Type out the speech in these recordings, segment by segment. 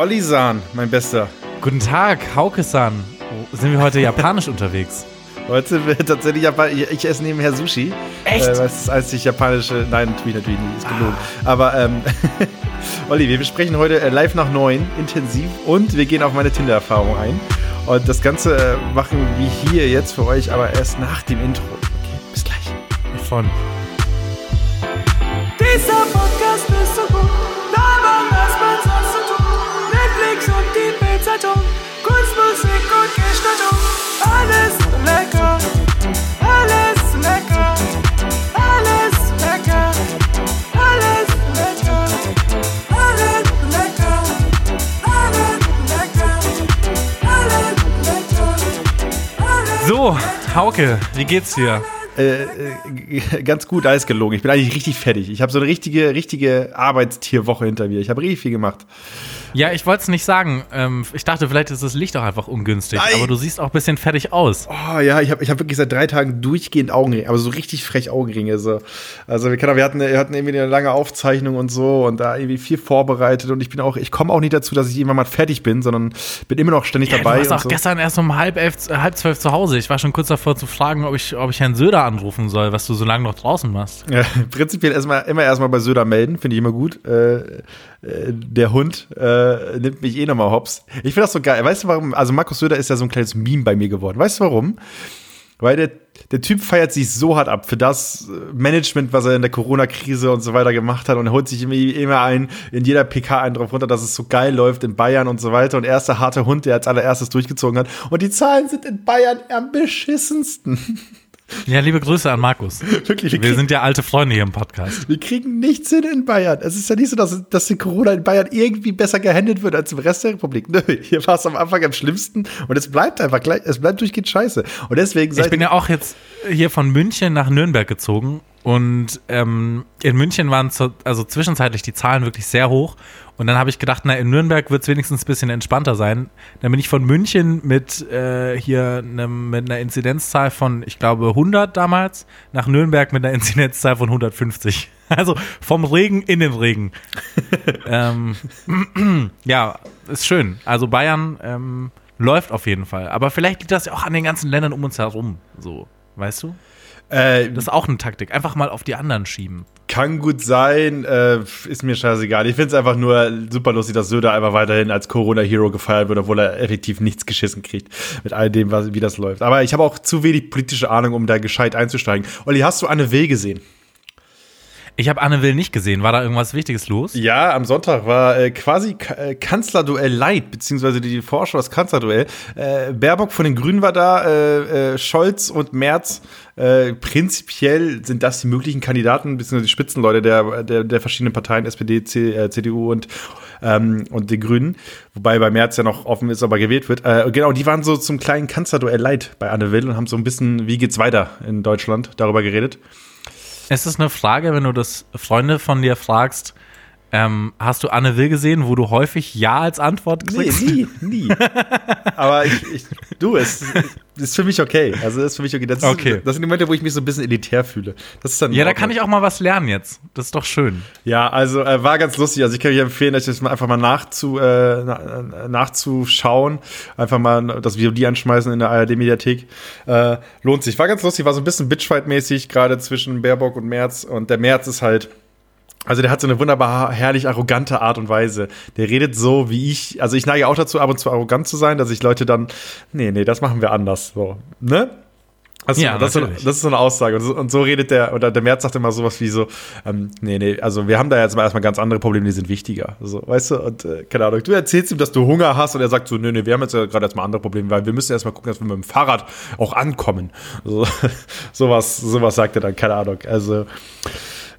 Olli-san, mein Bester. Guten Tag, Hauke-san. Sind wir heute japanisch unterwegs? Heute sind wir tatsächlich Japan Ich esse nebenher Sushi. Echt? Äh, das ist einzig japanische. Nein, natürlich, natürlich nicht. Ist gelogen. Aber, ähm, Olli, wir besprechen heute äh, live nach neun, intensiv. Und wir gehen auf meine Tinder-Erfahrung ein. Und das Ganze äh, machen wir hier jetzt für euch, aber erst nach dem Intro. Okay, bis gleich. Von. Hauke, wie geht's dir? Äh, äh, ganz gut, alles gelogen. Ich bin eigentlich richtig fertig. Ich habe so eine richtige, richtige Arbeitstierwoche hinter mir. Ich habe richtig viel gemacht. Ja, ich wollte es nicht sagen. Ähm, ich dachte, vielleicht ist das Licht auch einfach ungünstig. Nein. Aber du siehst auch ein bisschen fertig aus. Oh ja, ich habe ich hab wirklich seit drei Tagen durchgehend Augenringe, aber so richtig frech Augenringe. So. Also wir, können, wir, hatten, wir hatten irgendwie eine lange Aufzeichnung und so und da irgendwie viel vorbereitet und ich bin auch, ich komme auch nicht dazu, dass ich irgendwann mal fertig bin, sondern bin immer noch ständig Ja, dabei. du warst und auch so. gestern erst um halb, elf, äh, halb zwölf zu Hause. Ich war schon kurz davor zu fragen, ob ich, ob ich Herrn Söder anrufen soll, was du so lange noch draußen machst. Ja, prinzipiell erstmal, immer erstmal bei Söder melden, finde ich immer gut. Äh, äh, der Hund äh, nimmt mich eh nochmal hops. Ich finde das so geil. Weißt du warum? Also Markus Söder ist ja so ein kleines Meme bei mir geworden. Weißt du warum? Weil der, der Typ feiert sich so hart ab für das äh, Management, was er in der Corona-Krise und so weiter gemacht hat und holt sich immer, immer ein, in jeder PK einen drauf runter, dass es so geil läuft in Bayern und so weiter und er ist der harte Hund, der als allererstes durchgezogen hat und die Zahlen sind in Bayern am beschissensten. Ja, liebe Grüße an Markus. Wirklich, Wir sind ja alte Freunde hier im Podcast. Wir kriegen nichts hin in Bayern. Es ist ja nicht so, dass, dass die Corona in Bayern irgendwie besser gehandelt wird als im Rest der Republik. Nö, hier war es am Anfang am schlimmsten und es bleibt einfach gleich, es bleibt durchgehend scheiße. Und deswegen Ich bin ja auch jetzt hier von München nach Nürnberg gezogen und ähm, in München waren zu, also zwischenzeitlich die Zahlen wirklich sehr hoch und dann habe ich gedacht, na in Nürnberg wird es wenigstens ein bisschen entspannter sein. Dann bin ich von München mit äh, hier nem, mit einer Inzidenzzahl von, ich glaube 100 damals, nach Nürnberg mit einer Inzidenzzahl von 150. Also vom Regen in den Regen. ähm, ja, ist schön. Also Bayern ähm, läuft auf jeden Fall. Aber vielleicht liegt das ja auch an den ganzen Ländern um uns herum. So, weißt du? Äh, Das ist auch eine Taktik. Einfach mal auf die anderen schieben. kann gut sein, äh, ist mir scheißegal. Ich finde es einfach nur super lustig, dass Söder einfach weiterhin als Corona-Hero gefeiert wird, obwohl er effektiv nichts geschissen kriegt mit all dem, was, wie das läuft. Aber ich habe auch zu wenig politische Ahnung, um da gescheit einzusteigen. Olli, hast du Anne Will gesehen? Ich habe Anne Will nicht gesehen. War da irgendwas Wichtiges los? Ja, am Sonntag war äh, quasi Ka äh, Kanzlerduell Light, beziehungsweise die Vorschau das Kanzlerduell. Äh, Baerbock von den Grünen war da, äh, äh, Scholz und Merz. Äh, prinzipiell sind das die möglichen Kandidaten, beziehungsweise die Spitzenleute der, der, der verschiedenen Parteien, SPD, C, CDU und, ähm, und die Grünen. Wobei bei Merz ja noch offen ist, ob er gewählt wird. Genau, die waren so zum kleinen Kanzlerduell Light bei Anne Will und haben so ein bisschen, wie geht's weiter in Deutschland, darüber geredet. Es ist eine Frage, wenn du das Freunde von dir fragst, ähm, hast du Anne Will gesehen, wo du häufig Ja als Antwort kriegst? nie, nie. Aber ich, ich du, es ist für mich okay. Also, das ist für mich okay. Das, ist, Okay. das sind die Momente, wo ich mich so ein bisschen elitär fühle. Das ist dann Ja, da kann ich auch mal was lernen jetzt. Das ist doch schön. Ja, also äh, war ganz lustig. Also ich kann euch empfehlen, euch das mal einfach mal nachzu, äh, na, nachzuschauen. Einfach mal das VOD anschmeißen in der ARD-Mediathek. Äh, lohnt sich. War ganz lustig, war so ein bisschen Bitchfight-mäßig, gerade zwischen Baerbock und Merz. Und der Merz ist halt. Also der hat so eine wunderbar herrlich arrogante Art und Weise. Der redet so wie ich, also ich neige auch dazu, ab und zu arrogant zu sein, dass ich Leute dann, nee, nee, das machen wir anders, so, ne? Also, Ja, das, ist so, natürlich. das ist so eine Aussage. Und so, und so redet der, oder der Merz sagt immer sowas wie so, ähm, nee, nee, also wir haben da jetzt mal erstmal ganz andere Probleme, die sind wichtiger. So, weißt du, und äh, keine Ahnung, du erzählst ihm, dass du Hunger hast und er sagt so, nee, nee, wir haben jetzt ja gerade erstmal andere Probleme, weil wir müssen erstmal gucken, dass wir mit dem Fahrrad auch ankommen. So, sowas, sowas sagt er dann, keine Ahnung. Also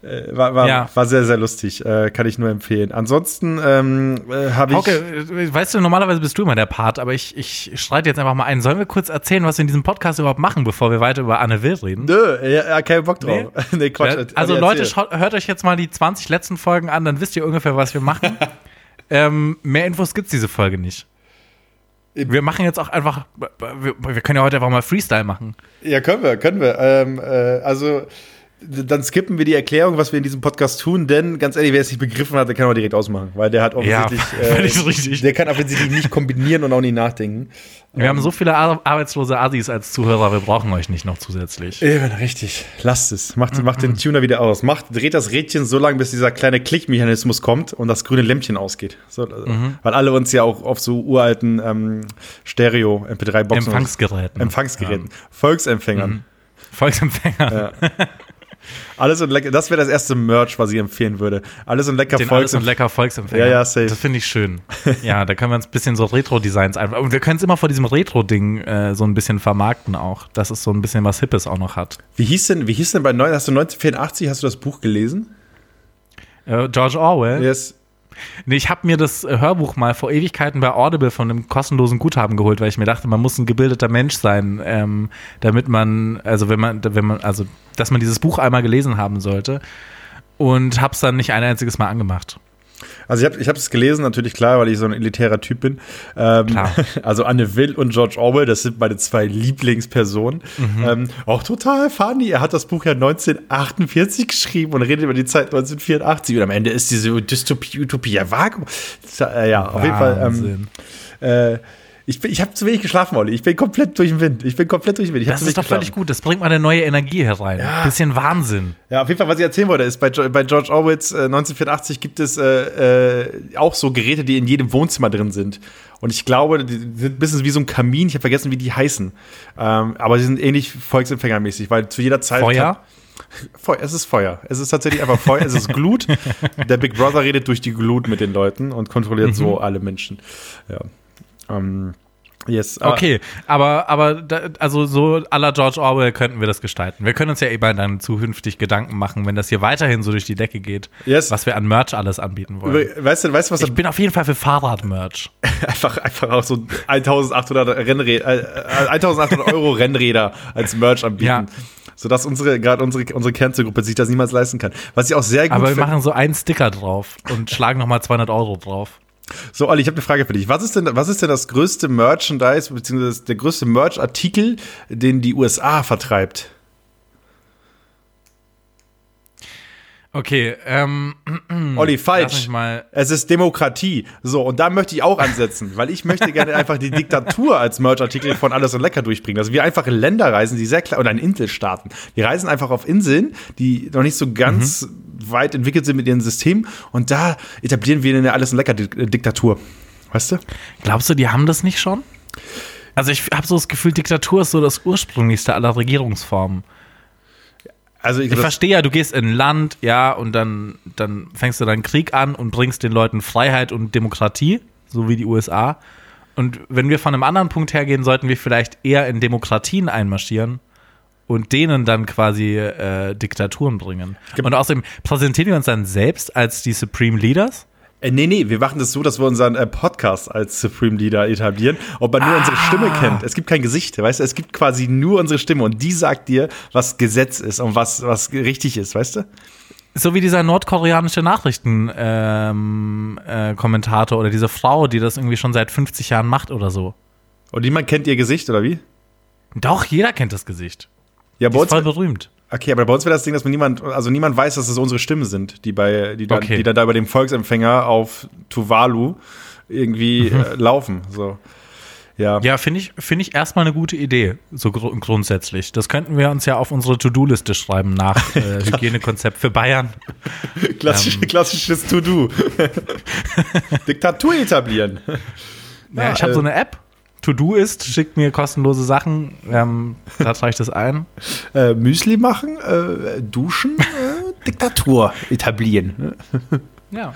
äh, war, war, Ja. war sehr, sehr lustig. Äh, kann ich nur empfehlen. Ansonsten ähm, äh, habe ich. Hauke, äh, weißt du, normalerweise bist du immer der Part, aber ich, ich streite jetzt einfach mal ein. Sollen wir kurz erzählen, was wir in diesem Podcast überhaupt machen, bevor wir weiter über Anne Will reden? Nö, ja, kein Bock drauf. Nee, Quatsch. Ja, also Olli, Leute, hört euch jetzt mal die 20 letzten Folgen an, dann wisst ihr ungefähr, was wir machen. ähm, mehr Infos gibt's diese Folge nicht. Wir machen jetzt auch einfach, wir, wir können ja heute einfach mal Freestyle machen. Ja, können wir, können wir. Ähm, äh, also dann skippen wir die Erklärung, was wir in diesem Podcast tun, denn ganz ehrlich, wer es nicht begriffen hat, der kann auch direkt ausmachen, weil der hat offensichtlich, Ja, völlig richtig. der kann offensichtlich nicht kombinieren und auch nicht nachdenken. Wir haben so viele ar arbeitslose Assis als Zuhörer, wir brauchen euch nicht noch zusätzlich. Eben, richtig. Lasst es. Macht, macht den Tuner wieder aus. Macht, dreht das Rädchen so lange, bis dieser kleine Klickmechanismus kommt und das grüne Lämpchen ausgeht. So, also, Weil alle uns ja auch auf so uralten ähm, Stereo-MP3-Boxen. Empfangsgeräten. Empfangsgeräten. Volksempfängern. Volksempfänger. Alles und lecker. Das wäre das erste Merch, was ich empfehlen würde. Alles und lecker Den alles und lecker Volksempfänger. Ja, ja, safe. Das finde ich schön. Ja, da können wir uns ein bisschen so Retro-Designs einfach. Und wir können es immer vor diesem Retro-Ding äh, so ein bisschen vermarkten auch, dass es so ein bisschen was Hippes auch noch hat. Wie hieß denn, wie hieß denn bei hast du 1984, hast du das Buch gelesen? Äh, George Orwell. Yes. Nee, ich habe mir das Hörbuch mal vor Ewigkeiten bei Audible von einem kostenlosen Guthaben geholt, weil ich mir dachte, man muss ein gebildeter Mensch sein, ähm, damit man, also wenn man, wenn man, also dass man dieses Buch einmal gelesen haben sollte. Und hab's dann nicht ein einziges Mal angemacht. Also ich habe es gelesen, natürlich klar, weil ich so ein elitärer Typ bin. Ähm. Also Anne Will und George Orwell, das sind meine zwei Lieblingspersonen. Mhm. Ähm, auch total funny. Er hat das Buch ja 1948 geschrieben und redet über die Zeit 1984. Und am Ende ist diese Dystopie, Utopie ja Vakuum. Äh, ja, auf jeden Fall. Ähm, äh, ich bin- ich habe zu wenig geschlafen, Olli. Ich bin komplett durch den Wind. Ich bin komplett durch den Wind. Ich das ist doch wenig völlig geschlafen. gut. Das bringt mal eine neue Energie herein. Ja. Bisschen Wahnsinn. Ja, auf jeden Fall, was ich erzählen wollte, ist, bei, bei George Orwells äh, 1984 gibt es äh, äh, auch so Geräte, die in jedem Wohnzimmer drin sind. Und ich glaube, die sind ein bisschen wie so ein Kamin. Ich habe vergessen, wie die heißen. Ähm, aber sie sind ähnlich volksempfängermäßig, weil zu jeder Zeit. Feuer? Feuer. Es ist Feuer. Es ist tatsächlich einfach Feuer. es ist Glut. Der Big Brother redet durch die Glut mit den Leuten und kontrolliert so alle Menschen. Ja. Ähm, yes. ah, Okay, aber, aber da, also so à la George Orwell könnten wir das gestalten. Wir können uns ja eben dann zukünftig Gedanken machen, wenn das hier weiterhin so durch die Decke geht, Yes. was wir an Merch alles anbieten wollen. Weißt du, weißt du, was Ich bin auf jeden Fall für Fahrrad-Merch. einfach, einfach auch so 1800 Rennräder, äh, äh, 1800 Euro Rennräder als Merch anbieten. Ja. Sodass unsere, gerade unsere, unsere Kernzielgruppe sich das niemals leisten kann. Was ich auch sehr gut Aber wir finde. machen so einen Sticker drauf und schlagen nochmal 200 Euro drauf. So, Olli, ich habe eine Frage für dich. Was ist denn, was ist denn das größte Merchandise, beziehungsweise der größte Merch-Artikel, den die USA vertreibt? Okay, ähm, Olli, falsch. Es ist Demokratie. So, und da möchte ich auch ansetzen, weil ich möchte gerne einfach die Diktatur als Merch-Artikel von Alles und Lecker durchbringen. Also wir einfach in Länder reisen, die sehr klein, oder in Inselstaaten. Die reisen einfach auf Inseln, die noch nicht so ganz weit entwickelt sind mit ihrem System. Und da etablieren wir eine Alles und Lecker-Diktatur. Weißt du? Glaubst du, die haben das nicht schon? Also ich habe so das Gefühl, Diktatur ist so das ursprünglichste aller Regierungsformen. Also ich, Ich verstehe ja, du gehst in ein Land, ja, und dann, dann fängst du dann Krieg an und bringst den Leuten Freiheit und Demokratie, so wie die USA. Und wenn wir von einem anderen Punkt hergehen, sollten wir vielleicht eher in Demokratien einmarschieren und denen dann quasi äh, Diktaturen bringen. Und außerdem präsentieren wir uns dann selbst als die Supreme Leaders. Äh, nee, nee, wir machen das so, dass wir unseren äh, Podcast als Supreme Leader etablieren, ob man nur unsere Stimme kennt. Es gibt kein Gesicht, weißt du? Es gibt quasi nur unsere Stimme und die sagt dir, was Gesetz ist und was, was richtig ist, weißt du? So wie dieser nordkoreanische Nachrichtenkommentator ähm, äh, oder diese Frau, die das irgendwie schon seit 50 Jahren macht oder so. Und niemand kennt ihr Gesicht, oder wie? Doch, jeder kennt das Gesicht. Ja, Die ist voll berühmt. okay, aber bei uns wäre das Ding, dass man niemand, also niemand weiß, dass es unsere Stimmen sind, die bei, die dann, Okay. die dann da bei dem Volksempfänger auf Tuvalu irgendwie äh, laufen, so. Ja. Ja, finde ich, finde ich erstmal eine gute Idee, so gru grundsätzlich. Das könnten wir uns ja auf unsere To-Do-Liste schreiben nach äh, Hygienekonzept für Bayern. Klassisch, Ähm. klassisches To-Do. Diktatur etablieren. Ja, Ja, ich habe äh, so eine App. To-Do ist, schickt mir kostenlose Sachen. Ähm, da trage ich das ein. Äh, Müsli machen, äh, duschen, äh, Diktatur etablieren. Ja.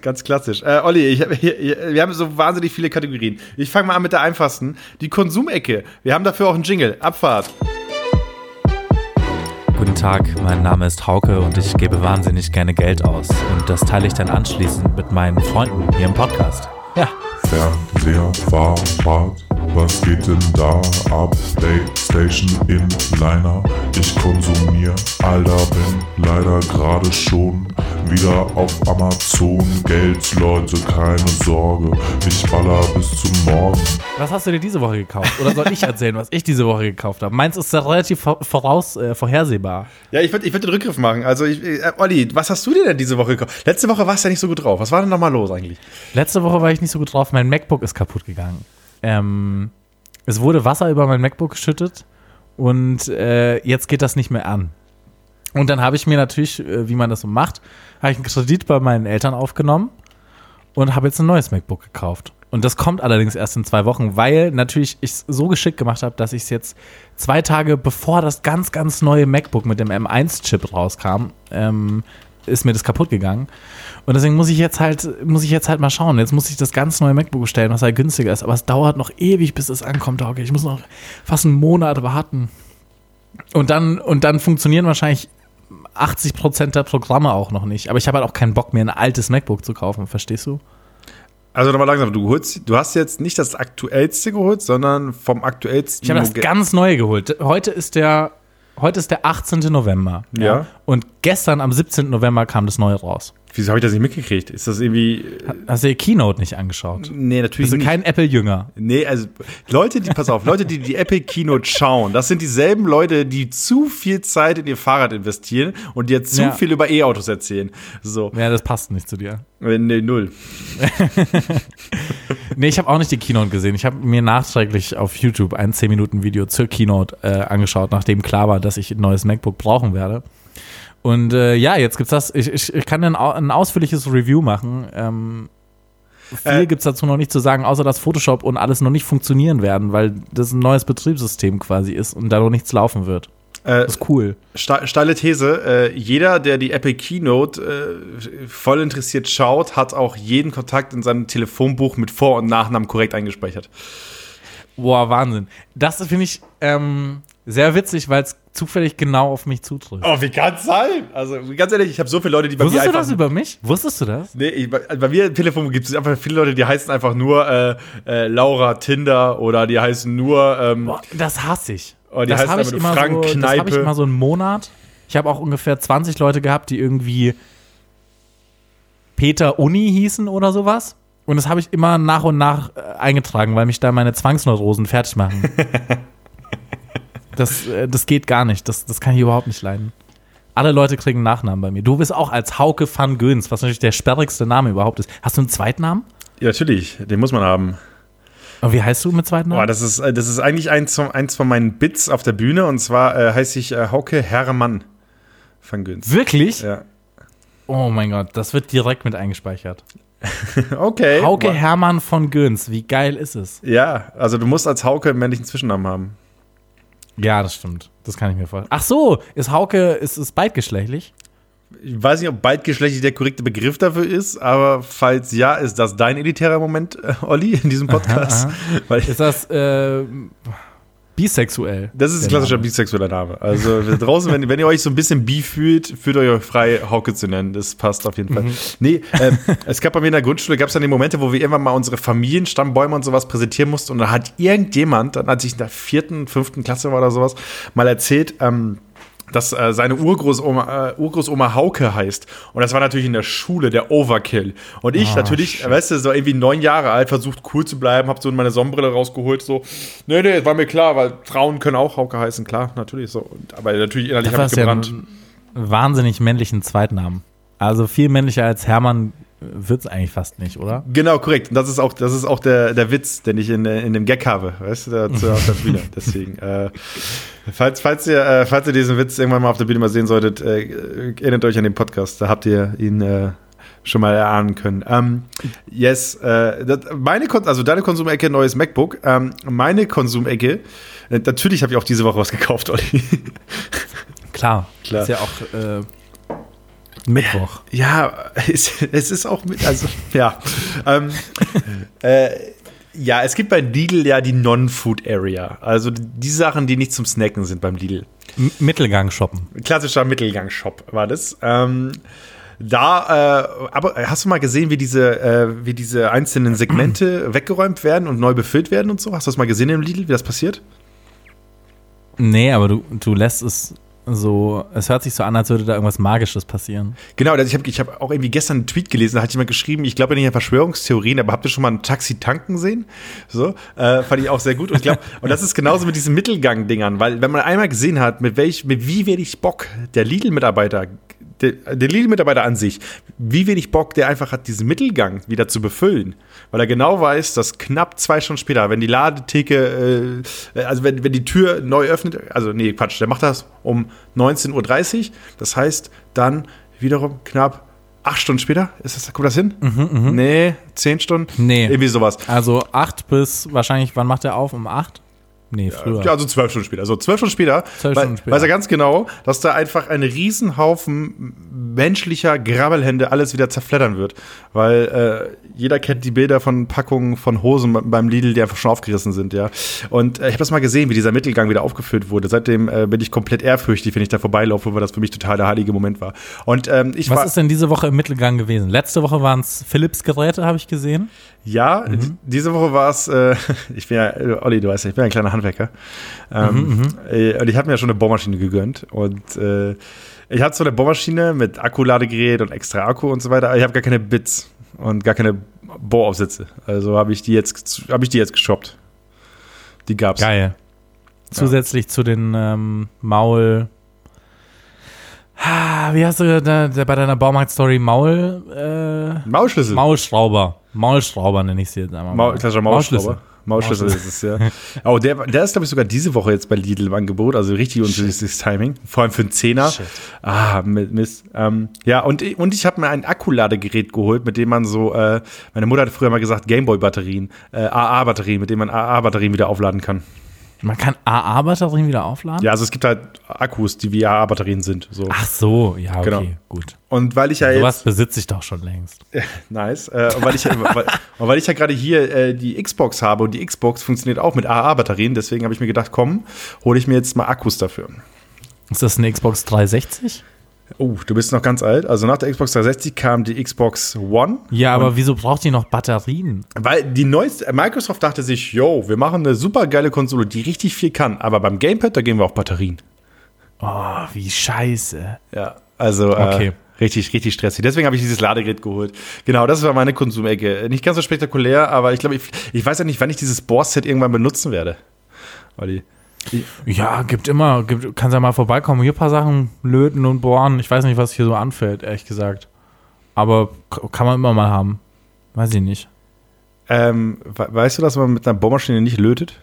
Ganz klassisch. Äh, Olli, ich, wir haben so wahnsinnig viele Kategorien. Ich fange mal an mit der einfachsten. Die Konsumecke. Wir haben dafür auch einen Jingle. Abfahrt. Guten Tag, mein Name ist Hauke und ich gebe wahnsinnig gerne Geld aus. Und das teile ich dann anschließend mit meinen Freunden hier im Podcast. Ja. Fernseher, Fahrrad, was geht denn da ab? Playstation Inliner, ich konsumier, Alter, bin leider gerade schon wieder auf Amazon. Geld, Leute, keine Sorge. Ich baller bis zum Morgen. Was hast du dir diese Woche gekauft? Oder soll ich erzählen, was ich diese Woche gekauft habe? Meins ist ja relativ vor- voraus, äh, vorhersehbar. Ja, ich würde ich würd den Rückgriff machen. Also, ich, äh, Olli, was hast du dir denn diese Woche gekauft? Letzte Woche warst du ja nicht so gut drauf. Was war denn nochmal los eigentlich? Letzte Woche war ich nicht so gut drauf, mein MacBook ist kaputt gegangen. Ähm, es wurde Wasser über mein MacBook geschüttet und äh, jetzt geht das nicht mehr an. Und dann habe ich mir natürlich, äh, wie man das so macht, habe ich einen Kredit bei meinen Eltern aufgenommen und habe jetzt ein neues MacBook gekauft. Und das kommt allerdings erst in zwei Wochen, weil natürlich ich es so geschickt gemacht habe, dass ich es jetzt zwei Tage bevor das ganz, ganz neue MacBook mit dem M1-Chip rauskam, ähm, ist mir das kaputt gegangen. Und deswegen muss ich jetzt halt, muss ich jetzt halt mal schauen. Jetzt muss ich das ganz neue MacBook bestellen, was halt günstiger ist. Aber es dauert noch ewig, bis es ankommt, Hauke. Ich muss noch fast einen Monat warten. Und dann, und dann funktionieren wahrscheinlich 80% der Programme auch noch nicht. Aber ich habe halt auch keinen Bock mehr, ein altes MacBook zu kaufen, verstehst du? Also nochmal langsam, du, holst, du hast jetzt nicht das aktuellste geholt, sondern vom aktuellsten. Ich habe das ganz neue geholt. Heute ist der, heute ist der 18. November. Ja. Und gestern am 17. November kam das neue raus. Wieso habe ich das nicht mitgekriegt? Ist das irgendwie. Hast du die Keynote nicht angeschaut? Nee, natürlich Bist du kein Apple-Jünger? Nee, also Leute, die, pass auf, Leute, die die Epic Keynote schauen, das sind dieselben Leute, die zu viel Zeit in ihr Fahrrad investieren und dir zu Ja. viel über E-Autos erzählen. So, Ja, das passt nicht zu dir. äh, nee, null. Nee, ich habe auch nicht die Keynote gesehen. Ich habe mir nachträglich auf YouTube ein 10-Minuten-Video zur Keynote äh, angeschaut, nachdem klar war, dass ich ein neues MacBook brauchen werde. Und äh, ja, jetzt gibt's das. Ich, ich, ich kann ein, ein ausführliches Review machen. Ähm, viel Äh, gibt's dazu noch nicht zu sagen, außer dass Photoshop und alles noch nicht funktionieren werden, weil das ein neues Betriebssystem quasi ist und da noch nichts laufen wird. Äh, Das ist cool. ste steile These, äh, jeder, der die Epic Keynote äh, voll interessiert schaut, hat auch jeden Kontakt in seinem Telefonbuch mit Vor- und Nachnamen korrekt eingespeichert. Boah, Wahnsinn. Das finde ich ähm, sehr witzig, weil es zufällig genau auf mich zutrifft. Oh, wie kann's sein? Also, ganz ehrlich, ich habe so viele Leute, die bei mir Wusstest du einfach das über mich? Wusstest du das? Nee, ich, bei, bei mir im Telefon gibt es einfach viele Leute, die heißen einfach nur äh, äh, Laura Tinder oder die heißen nur ähm, Boah, das hasse ich. Oh, die das habe ich, aber immer Frank so, das hab ich Kneipe. immer so einen Monat. Ich habe auch ungefähr 20 Leute gehabt, die irgendwie Peter Uni hießen oder sowas. Und das habe ich immer nach und nach äh, eingetragen, weil mich da meine Zwangsneurosen fertig machen. das, äh, das geht gar nicht. Das, das kann ich überhaupt nicht leiden. Alle Leute kriegen Nachnamen bei mir. Du bist auch als Hauke van Göns, was natürlich der sperrigste Name überhaupt ist. Hast du einen Zweitnamen? Ja, natürlich, den muss man haben. Und wie heißt du mit Zweitnamen? Boah, das ist, äh, das ist eigentlich eins, von- eins von meinen Bits auf der Bühne und zwar äh, heiße ich äh, Hauke Hermann van Günz. Wirklich? Ja. Oh mein Gott, das wird direkt mit eingespeichert. Okay. Hauke. Hermann von Göns, wie geil ist es? Ja, also du musst als Hauke einen männlichen Zwischennamen haben. Ja, das stimmt. Das kann ich mir vorstellen. Ach so, ist Hauke, ist es beidgeschlechtlich? Ich weiß nicht, ob beidgeschlechtlich der korrekte Begriff dafür ist, aber falls ja, ist das dein elitärer Moment, äh, Olli, in diesem Podcast? Weil Ist das äh, bisexuell? Das ist ein klassischer Name. bisexueller Name. Also draußen, wenn, wenn ihr euch so ein bisschen bi fühlt, fühlt euch frei, Hauke zu nennen. Das passt auf jeden Fall. Nee, ähm, es gab bei mir in der Grundschule, gab es dann die Momente, wo wir irgendwann mal unsere Familienstammbäume und sowas präsentieren mussten. Und da hat irgendjemand, dann als ich in der vierten, fünften Klasse war oder sowas, mal erzählt, ähm, dass äh, seine Urgroßoma, äh, Urgroßoma Hauke heißt. Und das war natürlich in der Schule der Overkill. Und ich natürlich, äh, weißt du, so irgendwie neun Jahre alt, versucht cool zu bleiben, hab so meine Sonnenbrille rausgeholt, so, nee, nee, war mir klar, weil Frauen können auch Hauke heißen, klar, natürlich so. Und, aber natürlich innerlich habe ich ja gebrannt. einen wahnsinnig männlichen Zweitnamen. Also viel männlicher als Hermann wird es eigentlich fast nicht, oder? Genau, korrekt. Und das ist auch, das ist auch der, der Witz, den ich in, in dem Gag habe, weißt du, dazu auf der Bühne. Deswegen, äh, falls, falls, ihr, äh, falls ihr diesen Witz irgendwann mal auf der Bühne mal sehen solltet, äh, erinnert euch an den Podcast, da habt ihr ihn äh, schon mal erahnen können. Ähm, yes, äh, das, meine, Kon also deine Konsumecke, neues MacBook. Ähm, meine Konsumecke, äh, natürlich habe ich auch diese Woche was gekauft, Olli. Klar. Klar. Ist ja auch Mittwoch. Ja, es, es ist auch mit, also, ja. ähm, äh, ja, es gibt bei Lidl ja die Non-Food Area. Also die Sachen, die nicht zum Snacken sind beim Lidl. M Mittelgang shoppen. Klassischer Mittelgang-Shop war das. Ähm, da, äh, aber hast du mal gesehen, wie diese, äh, wie diese einzelnen Segmente weggeräumt werden und neu befüllt werden und so? Hast du das mal gesehen im Lidl, wie das passiert? Nee, aber du, du lässt es so, es hört sich so an, als würde da irgendwas Magisches passieren. Genau, also ich habe ich hab auch irgendwie gestern einen Tweet gelesen, da hat jemand geschrieben, ich glaube nicht an Verschwörungstheorien, aber habt ihr schon mal ein Taxi tanken sehen? So, äh, fand ich auch sehr gut. Und, ich glaub, und das ist genauso mit diesen Mittelgang-Dingern, weil wenn man einmal gesehen hat, mit welch, mit wie wenig Bock der Lidl-Mitarbeiter der, der Lidl-Mitarbeiter an sich, wie wenig Bock der einfach hat, diesen Mittelgang wieder zu befüllen. Weil er genau weiß, dass knapp zwei Stunden später, wenn die Ladetheke, äh, also wenn, wenn die Tür neu öffnet, also nee, Quatsch, der macht das um 19.30 Uhr. Das heißt, dann wiederum knapp acht Stunden später. Ist das, kommt das hin? Mhm, nee, zehn Stunden? Nee. Irgendwie sowas. Also acht bis wahrscheinlich, wann macht er auf? Um acht? Nee, früher. Ja, also zwölf Stunden später. Also zwölf Stunden später, Zwölf wei- Stunden später. weiß er ganz genau, dass da einfach ein Riesenhaufen menschlicher Grabbelhände alles wieder zerfleddern wird. Weil äh, jeder kennt die Bilder von Packungen von Hosen beim Lidl, die einfach schon aufgerissen sind, ja. Und äh, ich habe das mal gesehen, wie dieser Mittelgang wieder aufgefüllt wurde. Seitdem äh, bin ich komplett ehrfürchtig, wenn ich da vorbeilaufe, weil das für mich total der heilige Moment war. Und ähm, ich Was war ist denn diese Woche im Mittelgang gewesen? Letzte Woche waren es Philips-Geräte, habe ich gesehen. Ja, Mhm. diese Woche war es, äh, ich bin ja, äh, Olli, du weißt ja, ich bin ja ein kleiner Handwerker. Mhm, Ähm, äh, und ich habe mir ja schon eine Bohrmaschine gegönnt. Und äh, ich hatte so eine Bohrmaschine mit Akkuladegerät und extra Akku und so weiter, aber ich habe gar keine Bits und gar keine Bohraufsätze. Also habe ich die jetzt, habe ich die jetzt geshoppt. Die gab's. Geil. Zusätzlich zu den ähm, Maul. Ah, Wie hast du da, da bei deiner Baumarkt-Story Maul? Äh, Maulschlüssel. Maulschrauber. Maulschrauber nenne ich sie jetzt einmal. Maul, klassischer Maulschlüssel. Maulschlüssel ist es, ja. Oh, der, der ist, glaube ich, sogar diese Woche jetzt bei Lidl im Angebot, also richtig unterschiedliches Timing. Vor allem für einen Zehner. Shit. Ah, Mi- Mist. Ähm, ja, und, ich- und ich habe mir ein Akkuladegerät geholt, mit dem man so, äh, meine Mutter hat früher mal gesagt, Gameboy-Batterien, äh, AA-Batterien, mit dem man AA-Batterien wieder aufladen kann. Man kann AA-Batterien wieder aufladen? Ja, also es gibt halt Akkus, die wie AA-Batterien sind. So. Ach so, ja, okay, Genau. gut. Und weil ich ja Sowas jetzt. besitze ich doch schon längst. Nice. Äh, und, weil ich, weil, und weil ich ja gerade hier äh, die Xbox habe und die Xbox funktioniert auch mit AA-Batterien, deswegen habe ich mir gedacht, komm, hole ich mir jetzt mal Akkus dafür. Ist das eine Xbox 360? Oh, du bist noch ganz alt. Also nach der Xbox 360 kam die Xbox One. Ja, aber wieso braucht die noch Batterien? Weil die neueste, Microsoft dachte sich, yo, wir machen eine super geile Konsole, die richtig viel kann, aber beim Gamepad, da geben wir auch Batterien. Oh, wie scheiße. Ja, also Okay. äh, richtig, richtig stressig. Deswegen habe ich dieses Ladegerät geholt. Genau, das war meine Konsumecke. Nicht ganz so spektakulär, aber ich glaube, ich, ich weiß ja nicht, wann ich dieses Bohr-Set irgendwann benutzen werde. Olli. Ja, gibt immer, gibt, kannst ja mal vorbeikommen. Hier ein paar Sachen löten und bohren. Ich weiß nicht, was hier so anfällt, ehrlich gesagt. Aber kann man immer mal haben. Weiß ich nicht. Ähm, we- weißt du, dass man mit einer Bohrmaschine nicht lötet?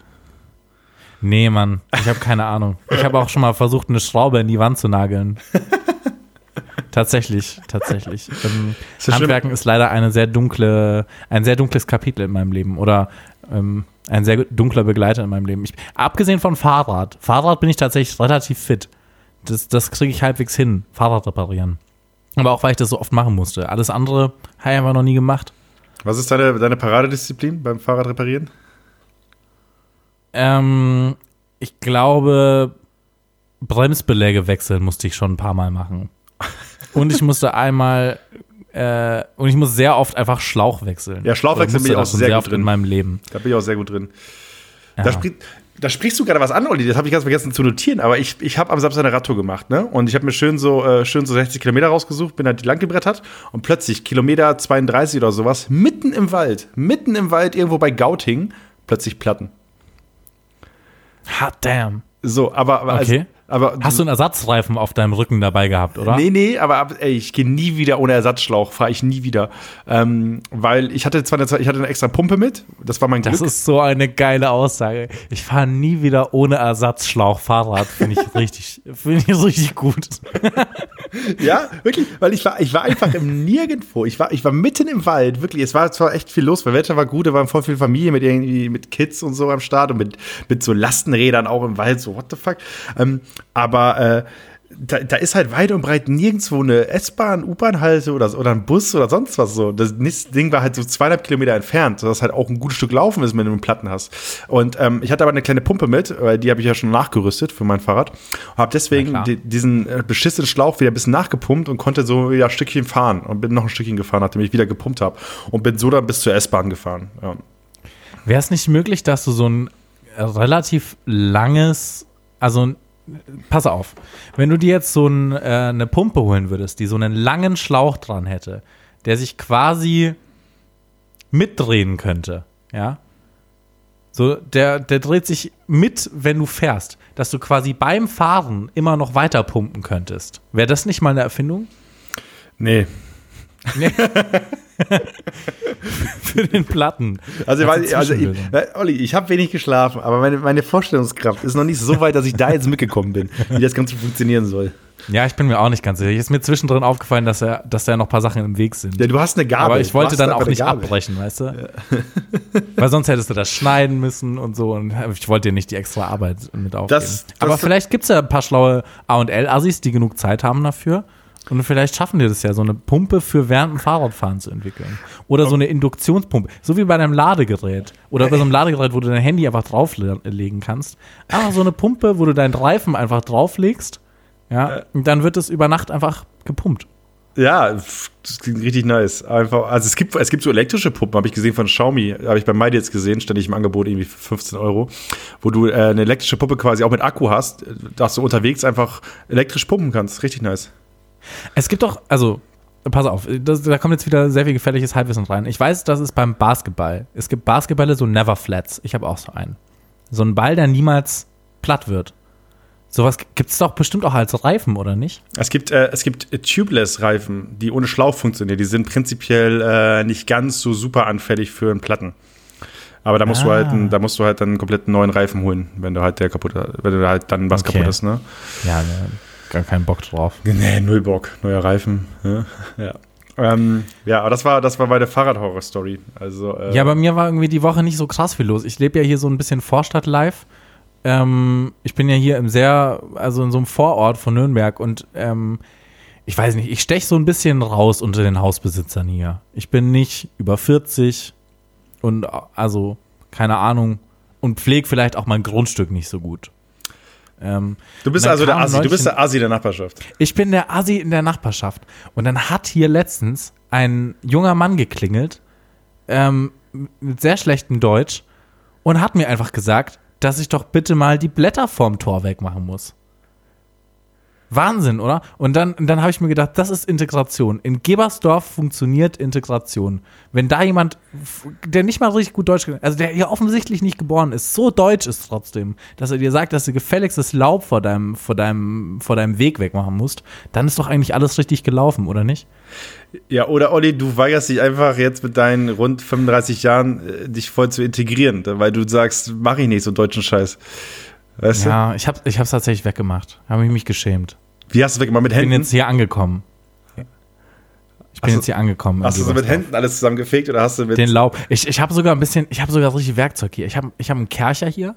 Nee, Mann, ich habe keine Ahnung. Ich habe auch schon mal versucht, eine Schraube in die Wand zu nageln. tatsächlich, tatsächlich. Ähm, Ist Handwerken ist leider eine sehr dunkle, ein sehr dunkles Kapitel in meinem Leben oder ähm, ein sehr dunkler Begleiter in meinem Leben. Ich, abgesehen von Fahrrad. Fahrrad bin ich tatsächlich relativ fit. Das, das kriege ich halbwegs hin, Fahrrad reparieren. Aber auch, weil ich das so oft machen musste. Alles andere habe ich einfach noch nie gemacht. Was ist deine, deine Paradedisziplin beim Fahrrad reparieren? Ähm, ich glaube, Bremsbeläge wechseln musste ich schon ein paar Mal machen. Und ich musste einmal, äh, und ich muss sehr oft einfach Schlauch wechseln. Ja, Schlauchwechsel bin ich auch sehr gut drin. in meinem Leben. Da bin ich auch sehr gut drin. Ja. Da, sprich, da sprichst du gerade was an, Olli. Das habe ich ganz vergessen zu notieren. Aber ich, ich habe am Samstag eine Radtour gemacht, ne? Und ich habe mir schön so, äh, schön so 60 Kilometer rausgesucht, bin halt lang gebrettert und plötzlich Kilometer 32 oder sowas, mitten im Wald, mitten im Wald, irgendwo bei Gauting, plötzlich Platten. Hot damn. So, aber, aber, Okay. also, aber Hast du einen Ersatzreifen auf deinem Rücken dabei gehabt, oder? Nee, nee, aber ab- ey, ich gehe nie wieder ohne Ersatzschlauch, fahre ich nie wieder. Ähm, weil ich hatte zwar eine, ich hatte eine extra Pumpe mit, das war mein Glück. Das ist so eine geile Aussage. Ich fahre nie wieder ohne Ersatzschlauch Fahrrad. Finde ich richtig, finde ich richtig gut. Ja, wirklich, weil ich war, ich war einfach im Nirgendwo. Ich war, ich war mitten im Wald, wirklich. Es war zwar echt viel los, weil Wetter war gut, da waren voll viele Familien mit irgendwie mit Kids und so am Start und mit, mit so Lastenrädern auch im Wald, so what the fuck. Ähm, aber äh, da, da ist halt weit und breit nirgendwo eine S-Bahn, U-Bahn-Halte oder, oder ein Bus oder sonst was so. Das Ding war halt so zweieinhalb Kilometer entfernt, sodass halt auch ein gutes Stück laufen ist, wenn du einen Platten hast. Und ähm, ich hatte aber eine kleine Pumpe mit, weil die habe ich ja schon nachgerüstet für mein Fahrrad. Und habe deswegen die, diesen äh, beschissenen Schlauch wieder ein bisschen nachgepumpt und konnte so wieder ein Stückchen fahren. Und bin noch ein Stückchen gefahren, nachdem ich wieder gepumpt habe. Und bin so dann bis zur S-Bahn gefahren. Ja. Wäre es nicht möglich, dass du so ein relativ langes, also pass auf, wenn du dir jetzt so ein, äh, eine Pumpe holen würdest, die so einen langen Schlauch dran hätte, der sich quasi mitdrehen könnte, ja, so, der, der dreht sich mit, wenn du fährst, dass du quasi beim Fahren immer noch weiter pumpen könntest. Wäre das nicht mal eine Erfindung? Nee. Für den Platten. Also, ich Als weiß, also ich, äh, Olli, ich habe wenig geschlafen, aber meine, meine Vorstellungskraft ist noch nicht so weit, dass ich da jetzt mitgekommen bin, wie das Ganze funktionieren soll. Ja, ich bin mir auch nicht ganz sicher. Ist mir zwischendrin aufgefallen, dass, er, dass da noch ein paar Sachen im Weg sind. Ja, du hast eine Gabel. Aber ich wollte dann auch nicht Gabel. abbrechen, weißt du? Weil sonst hättest du das schneiden müssen und so. Und ich wollte dir nicht die extra Arbeit mit aufgeben. Das- das- Aber vielleicht gibt es ja ein paar schlaue A&L-Assis, die genug Zeit haben dafür. Und vielleicht schaffen die das ja, so eine Pumpe für während dem Fahrradfahren zu entwickeln. Oder so eine Induktionspumpe. So wie bei deinem Ladegerät. Oder bei so einem Ladegerät, wo du dein Handy einfach drauflegen kannst. Einfach so eine Pumpe, wo du deinen Reifen einfach drauflegst. Ja, und dann wird es über Nacht einfach gepumpt. Ja, das klingt richtig nice. Einfach, also es gibt, es gibt so elektrische Pumpen, habe ich gesehen von Xiaomi, habe ich bei Mighty jetzt gesehen, ständig im Angebot irgendwie für 15 Euro, wo du äh, eine elektrische Puppe quasi auch mit Akku hast, dass du unterwegs einfach elektrisch pumpen kannst. Richtig nice. Es gibt doch, also, pass auf, das, da kommt jetzt wieder sehr viel gefährliches Halbwissen rein. Ich weiß, das ist beim Basketball. Es gibt Basketballe so Never Flats. Ich habe auch so einen. So ein Ball, der niemals platt wird. Sowas gibt es doch bestimmt auch als Reifen, oder nicht? Es gibt, äh, es gibt Tubeless-Reifen, die ohne Schlauch funktionieren. Die sind prinzipiell äh, nicht ganz so super anfällig für einen Platten. Aber da musst du Ah. halt, einen- da musst du halt dann einen kompletten neuen Reifen holen, wenn du halt der kaputt, wenn du halt dann was Okay. kaputt hast, ne? Ja, ne, gar keinen Bock drauf. Nee, null Bock, neuer Reifen. Ja, ja. Ähm, ja aber das war, das war meine Fahrradhorror-Story. Also, äh, Ja, bei mir war irgendwie die Woche nicht so krass viel los. Ich lebe ja hier so ein bisschen Vorstadt live. Ähm, ich bin ja hier im sehr, also in so einem Vorort von Nürnberg und ähm, ich weiß nicht, ich stech so ein bisschen raus unter den Hausbesitzern hier. Ich bin nicht über 40 und äh, also keine Ahnung und pflege vielleicht auch mein Grundstück nicht so gut. Ähm, du bist also der kam Assi, du neulich bist der Assi der Nachbarschaft. ich bin der Assi in der Nachbarschaft. Und dann hat hier letztens ein junger Mann geklingelt, ähm, mit sehr schlechtem Deutsch, und hat mir einfach gesagt, dass ich doch bitte mal die Blätter vorm Tor wegmachen muss. Wahnsinn, oder? Und dann, dann habe ich mir gedacht, das ist Integration. In Gebersdorf funktioniert Integration. Wenn da jemand, der nicht mal richtig gut Deutsch also der hier offensichtlich nicht geboren ist, so deutsch ist trotzdem, dass er dir sagt, dass du gefälligst das Laub vor deinem, vor deinem, vor deinem Weg wegmachen musst, dann ist doch eigentlich alles richtig gelaufen, oder nicht? Ja, oder Olli, du weigerst dich einfach jetzt mit deinen rund 35 Jahren, äh, dich voll zu integrieren, weil du sagst, mach ich nicht so deutschen Scheiß. Weißt Ja, ich habe ich hab's tatsächlich weggemacht. Habe ich mich geschämt. du? Wie hast du es weggemacht? Mit Ich bin Händen? jetzt hier angekommen. Ich bin Hast du- jetzt hier angekommen. Hast du so mit. Händen alles zusammengefegt oder hast du mit. Den Laub. Ich, ich habe sogar ein bisschen, ich habe sogar richtig Werkzeug hier. Ich habe ich hab einen Kercher hier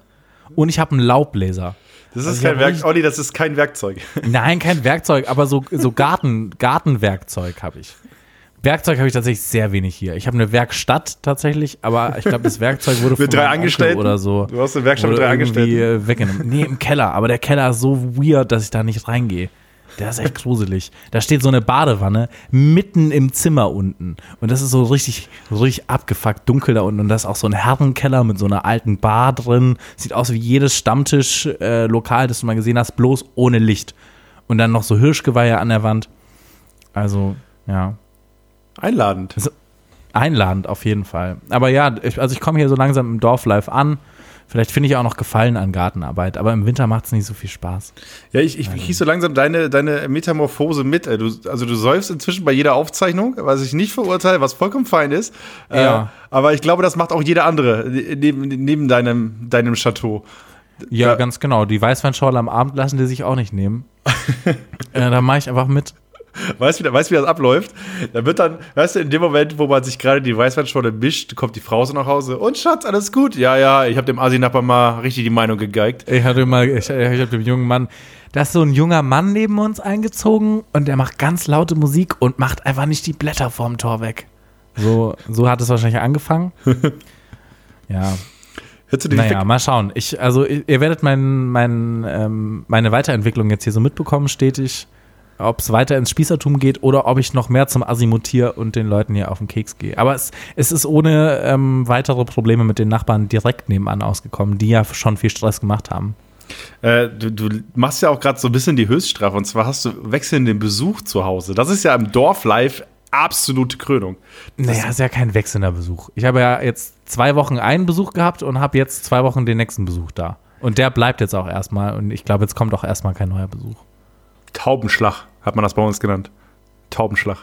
und ich habe einen Laubbläser. das ist also kein hab Werk richtig- Olli, das ist kein Werkzeug. Nein, kein Werkzeug, aber so, so Garten, Gartenwerkzeug habe ich. Werkzeug habe ich tatsächlich sehr wenig hier. Ich habe eine Werkstatt tatsächlich, aber ich glaube, das Werkzeug wurde Mit drei Angestellten? oder so. Du hast eine Werkstatt mit drei Angestellten. weggenommen. Nee, im Keller, aber der Keller ist so weird, dass ich da nicht reingehe. Der ist echt gruselig. Da steht so eine Badewanne mitten im Zimmer unten. Und das ist so richtig, richtig abgefuckt dunkel da unten. Und da ist auch so ein Herrenkeller mit so einer alten Bar drin. Sieht aus wie jedes Stammtisch-Lokal, äh, das du mal gesehen hast, bloß ohne Licht. Und dann noch so Hirschgeweihe an der Wand. Also, ja. Einladend. Einladend auf jeden Fall. Aber ja, ich, also ich komme hier so langsam im Dorflife an. Vielleicht finde ich auch noch Gefallen an Gartenarbeit, aber im Winter macht es nicht so viel Spaß. Ja, ich, ich krieg so langsam deine, deine Metamorphose mit. ey. Du, also du säufst inzwischen bei jeder Aufzeichnung, was ich nicht verurteile, was vollkommen fein ist. Ja. Äh, aber ich glaube, das macht auch jeder andere äh, neben, neben deinem, deinem Chateau. Ja, Ja. ganz genau. Die Weißweinschorle am Abend lassen die sich auch nicht nehmen. äh, da mache ich einfach mit. Weißt du, wie- weißt, wie das abläuft? Da wird dann, weißt du, in dem Moment, wo man sich gerade die Weißweinschorle mischt, kommt die Frau so nach Hause. Und Schatz, alles gut? Ja, ja, ich habe dem Asi-Nachbar mal richtig die Meinung gegeigt. Ich hatte mal, ich, ich habe dem jungen Mann, da ist so ein junger Mann neben uns eingezogen und der macht ganz laute Musik und macht einfach nicht die Blätter vorm Tor weg. So, so hat es wahrscheinlich angefangen. ja, Hättest du die naja, mal schauen. Ich, also ihr ihr werdet mein, mein, ähm, meine Weiterentwicklung jetzt hier so mitbekommen, stetig. Ob es weiter ins Spießertum geht oder ob ich noch mehr zum Asimutier und den Leuten hier auf den Keks gehe. Aber es, es ist ohne ähm, weitere Probleme mit den Nachbarn direkt nebenan ausgekommen, die ja schon viel Stress gemacht haben. Äh, du, du machst ja auch gerade so ein bisschen die Höchststrafe und zwar hast du wechselnden Besuch zu Hause. Das ist ja im Dorf live absolute Krönung. Naja, ist ja kein wechselnder Besuch. Ich habe ja jetzt zwei Wochen einen Besuch gehabt und habe jetzt zwei Wochen den nächsten Besuch da. Und der bleibt jetzt auch erstmal. Und ich glaube, jetzt kommt auch erstmal kein neuer Besuch. Taubenschlag hat man das bei uns genannt. Taubenschlag.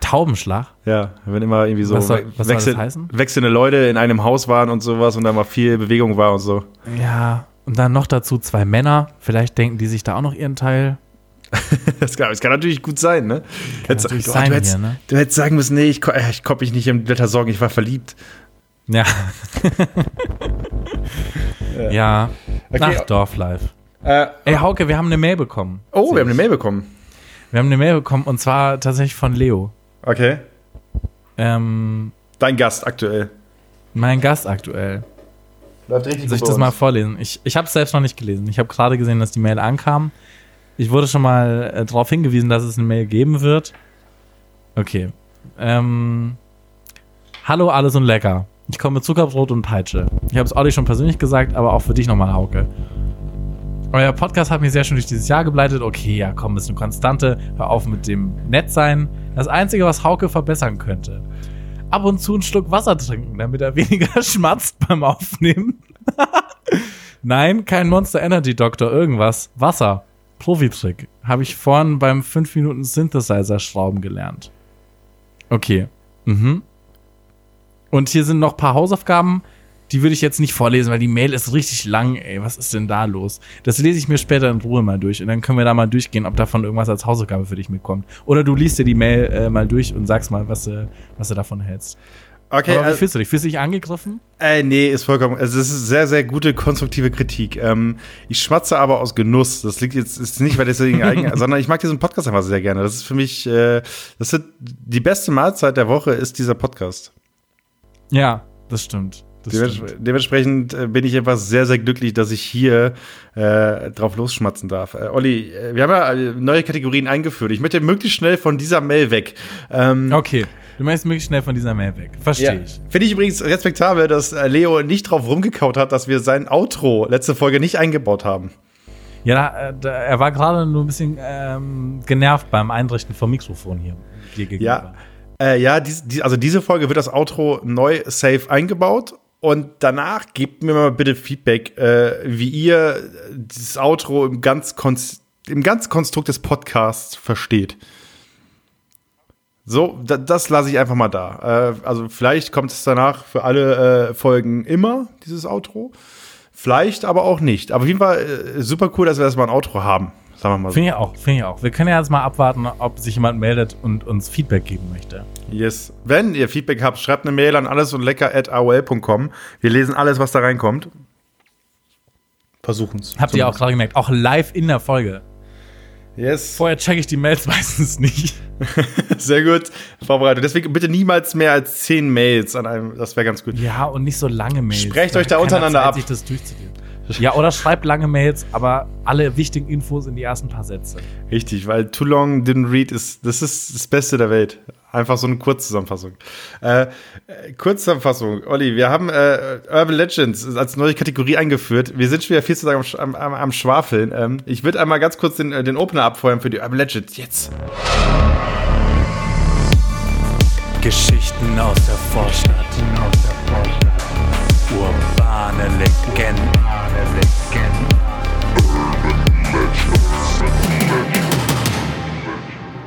Taubenschlag? Ja, wenn immer irgendwie so Was soll- was wechsel- wechselnde Leute in einem Haus waren und sowas und da mal viel Bewegung war und so. Ja. Und dann noch dazu zwei Männer. Vielleicht denken die sich da auch noch ihren Teil. Das kann, das kann natürlich gut sein, ne? Hättest- natürlich du, sein hättest, hier, ne? du hättest sagen müssen, nee, ich, ich konnte mich nicht im Blätter sorgen, ich war verliebt. Ja. ja. Okay. Ach, Dorflife. Äh, Ey, Hauke, wir haben eine Mail bekommen. oh, wir haben eine Mail bekommen. Wir haben eine Mail bekommen und zwar tatsächlich von Leo. Okay. Ähm, Dein Gast aktuell. mein Gast aktuell. Läuft richtig Soll ich das mal vorlesen? Ich, ich habe es selbst noch nicht gelesen. Ich habe gerade gesehen, dass die Mail ankam. Ich wurde schon mal äh, darauf hingewiesen, dass es eine Mail geben wird. Okay. Ähm, Hallo, alles und lecker. Ich komme mit Zuckerbrot und Peitsche. Ich habe es Olli schon persönlich gesagt, aber auch für dich nochmal, Hauke. Euer Podcast hat mich sehr schön durch dieses Jahr gebleitet. Okay, ja, komm, ist eine Konstante. Hör auf mit dem Nettsein. Das Einzige, was Hauke verbessern könnte. Ab und zu einen Schluck Wasser trinken, damit er weniger schmatzt beim Aufnehmen. Nein, kein Monster Energy Doktor, irgendwas. Wasser. Profitrick. Habe ich vorhin beim 5 Minuten Synthesizer Schrauben gelernt. Okay. Mhm. Und hier sind noch ein paar Hausaufgaben. Die würde ich jetzt nicht vorlesen, weil die Mail ist richtig lang, ey. Was ist denn da los? Das lese ich mir später in Ruhe mal durch und dann können wir da mal durchgehen, ob davon irgendwas als Hausaufgabe für dich mitkommt. Oder du liest dir die Mail äh, mal durch und sagst mal, was, du- was du davon hältst. Okay, Aber wie also, fühlst du dich? Fühlst du dich angegriffen? äh, nee, ist vollkommen. Also, es ist sehr, sehr gute, konstruktive Kritik. Ähm, ich schmatze aber aus Genuss. Das liegt jetzt ist nicht, weil deswegen eigen, sondern ich mag diesen Podcast einfach sehr gerne. Das ist für mich, äh, das ist die beste Mahlzeit der Woche ist dieser Podcast. Ja, das stimmt. Dements stimmt. dementsprechend äh, bin ich einfach sehr, sehr glücklich, dass ich hier äh, drauf losschmatzen darf. Äh, Olli, äh, wir haben ja äh, neue Kategorien eingeführt. Ich möchte möglichst schnell von dieser Mail weg. Ähm, Okay, du meinst möglichst schnell von dieser Mail weg. Verstehe Ja. ich. Finde ich übrigens respektabel, dass Leo nicht drauf rumgekaut hat, dass wir sein Outro letzte Folge nicht eingebaut haben. Ja, da, er war gerade nur ein bisschen ähm, genervt beim Einrichten vom Mikrofon hier dir gegenüber. Ja, äh, ja dies, die, also diese Folge wird das Outro neu safe eingebaut. Und danach gebt mir mal bitte Feedback, äh, wie ihr dieses Outro im ganz, im ganz Konstrukt des Podcasts versteht. So, da, das lasse ich einfach mal da. Äh, also vielleicht kommt es danach für alle äh, Folgen immer, dieses Outro. Vielleicht aber auch nicht. Aber auf jeden Fall äh, super cool, dass wir erstmal ein Outro haben. Sagen wir mal so. Finde ich auch, finde ich auch. Wir können ja jetzt mal abwarten, ob sich jemand meldet und uns Feedback geben möchte. Yes. Wenn ihr Feedback habt, schreibt eine Mail an alles und lecker at aol.com. Wir lesen alles, was da reinkommt. Versuchen's. Habt ihr auch gerade gemerkt, auch live in der Folge. Yes. Vorher checke ich die Mails meistens nicht. Sehr gut vorbereitet. Deswegen bitte niemals mehr als zehn Mails an einem. Das wäre ganz gut. Ja, und nicht so lange Mails. Sprecht euch da untereinander Zeit, ab. Sich das durchzugehen. Ja, oder schreibt lange Mails, aber alle wichtigen Infos in die ersten paar Sätze. Richtig, weil Too Long Didn't Read ist, das ist das Beste der Welt. Einfach so eine Kurzzusammenfassung. Äh, äh, Kurzzusammenfassung. Olli, wir haben äh, Urban Legends als neue Kategorie eingeführt. Wir sind schon wieder viel zu lange am, am, am, Schwafeln. Ähm, ich würde einmal ganz kurz den, äh, den Opener abfeuern für die Urban Legends. Jetzt. Geschichten aus der Vorstadt. Urbane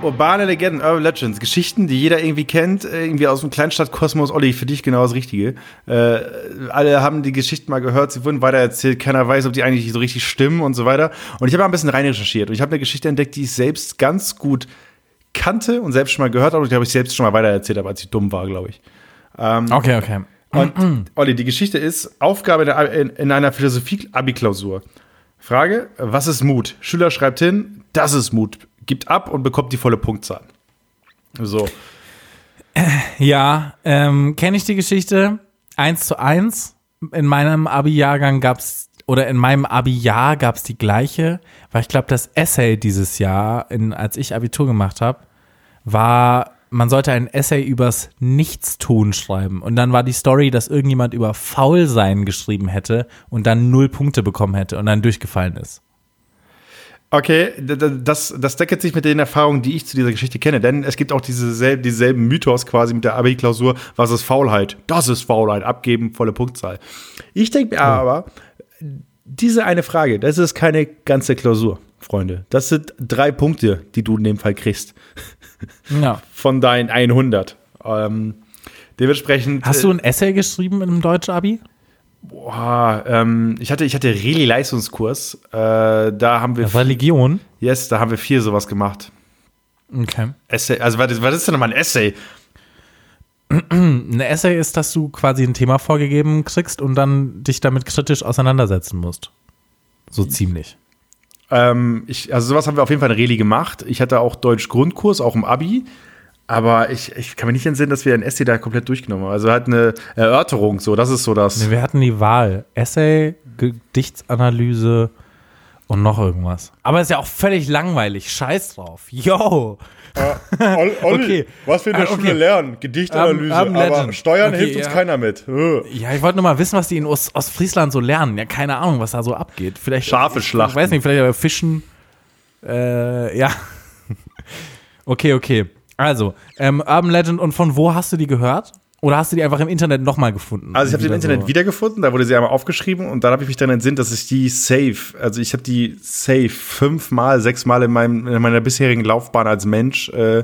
Urbane Legenden, Urban Legends, Geschichten, die jeder irgendwie kennt, äh, irgendwie aus dem Kleinstadtkosmos. Olli, für dich genau das Richtige. Äh, alle haben die Geschichten mal gehört, sie wurden weitererzählt, keiner weiß, ob die eigentlich so richtig stimmen und so weiter. Und ich habe mal ein bisschen rein recherchiert und ich habe eine Geschichte entdeckt, die ich selbst ganz gut kannte und selbst schon mal gehört habe und die habe ich selbst schon mal weitererzählt, aber als ich dumm war, glaube ich. Okay, okay. Und Olli, die Geschichte ist Aufgabe in, in einer Philosophie-Abi-Klausur. Frage: Was ist Mut? Schüler schreibt hin, das ist Mut. Gibt ab und bekommt die volle Punktzahl. So. Ja, ähm, kenne ich die Geschichte. Eins zu eins. In meinem Abi-Jahrgang gab's oder in meinem Abi-Jahr gab's die gleiche, weil ich glaube, das Essay dieses Jahr, in, als ich Abitur gemacht habe, war man sollte ein Essay übers Nichtstun schreiben. Und dann war die Story, dass irgendjemand über Faulsein geschrieben hätte und dann null Punkte bekommen hätte und dann durchgefallen ist. Okay, das, das deckelt sich mit den Erfahrungen, die ich zu dieser Geschichte kenne. Denn es gibt auch diese sel dieselben Mythos quasi mit der Abi-Klausur. Was ist Faulheit? Das ist Faulheit. Abgeben, volle Punktzahl. Ich denke mir aber, diese eine Frage, das ist keine ganze Klausur, Freunde. Das sind drei Punkte, die du in dem Fall kriegst. Ja. Von deinen 100. Ähm, dementsprechend. Hast du ein Essay geschrieben im Deutsch-Abi? Boah, ähm, ich hatte, ich hatte Reli-Leistungskurs. Äh, da haben wir. Religion? Yes, da haben wir viel sowas gemacht. Okay. Essay, also was, ist- was ist denn nochmal ein Essay? Ein Essay ist, dass du quasi ein Thema vorgegeben kriegst und dann dich damit kritisch auseinandersetzen musst. So ziemlich. Ähm, ich, also sowas haben wir auf jeden Fall in Reli gemacht. Ich hatte auch Deutsch-Grundkurs, auch im Abi. Aber ich, ich kann mir nicht entsinnen, dass wir ein Essay da komplett durchgenommen haben. Also halt eine Erörterung, so, das ist so das. Nee, wir hatten die Wahl. Essay, Gedichtsanalyse und noch irgendwas. Aber ist ja auch völlig langweilig. Scheiß drauf. Yo! Olli, Okay. was wir in der Ah, okay. Schule lernen, Gedichtanalyse, Urban Urban aber. Steuern Okay, hilft uns ja. keiner mit. Ja, ich wollte nur mal wissen, was die in Ost Ostfriesland so lernen. Ja, keine Ahnung, was da so abgeht. Vielleicht Schafe schlachten. Ich weiß nicht, vielleicht aber Fischen. Äh, ja. okay, okay. Also, ähm, Urban Legend und von wo hast du die gehört? Oder hast du die einfach im Internet nochmal gefunden? Also ich habe die im Internet so. wiedergefunden, da wurde sie einmal aufgeschrieben und dann habe ich mich dann entsinnt, dass ich die safe, also ich habe die safe fünfmal, sechsmal in, meinem, in meiner bisherigen Laufbahn als Mensch äh,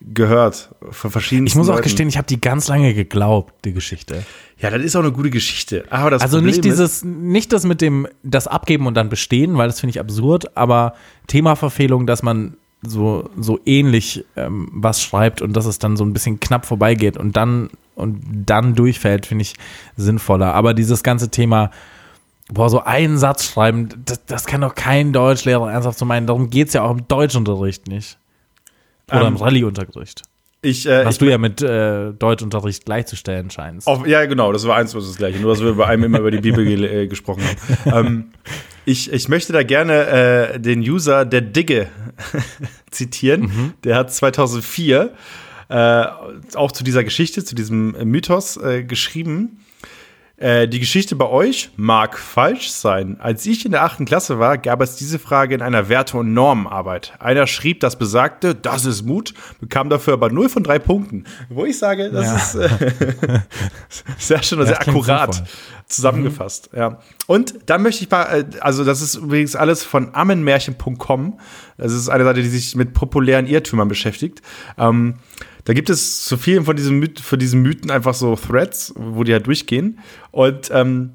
gehört. Von verschiedenen Ich muss auch gestehen, ich habe die ganz lange geglaubt, die Geschichte. Ja, das ist auch eine gute Geschichte. Aber das Also Problem nicht dieses, nicht das mit dem, das Abgeben und dann bestehen, weil das finde ich absurd, aber Themaverfehlung, dass man so, so ähnlich ähm, was schreibt und dass es dann so ein bisschen knapp vorbeigeht und dann, und dann durchfällt, finde ich sinnvoller. Aber dieses ganze Thema, boah, so einen Satz schreiben, das, das kann doch kein Deutschlehrer ernsthaft so meinen. Darum geht es ja auch im Deutschunterricht nicht. Oder Ähm, im Rallyeunterricht. ich, äh, Was ich, du ja mit äh, Deutschunterricht gleichzustellen scheinst. Auf, ja, genau, das war eins was das gleiche. Nur, dass wir bei einem immer über die Bibel ge äh, gesprochen haben. ähm, ich, ich möchte da gerne äh, den User der Digge zitieren. Der hat 2004 äh, auch zu dieser Geschichte, zu diesem Mythos äh, geschrieben. Äh, die Geschichte bei euch mag falsch sein. Als ich in der achten Klasse war, gab es diese Frage in einer Werte- und Normenarbeit. Einer schrieb das besagte, das ist Mut, bekam dafür aber 0 von 3 Punkten. Wo ich sage, das Ja. ist äh, sehr schön und sehr akkurat sinnvoll. zusammengefasst. Ja. Und dann möchte ich mal, äh, also das ist übrigens alles von ammenmärchen.com. Das ist eine Seite, die sich mit populären Irrtümern beschäftigt. Ähm, da gibt es zu vielen von diesen, Myth von diesen Mythen einfach so Threads, wo die halt durchgehen. Und ähm,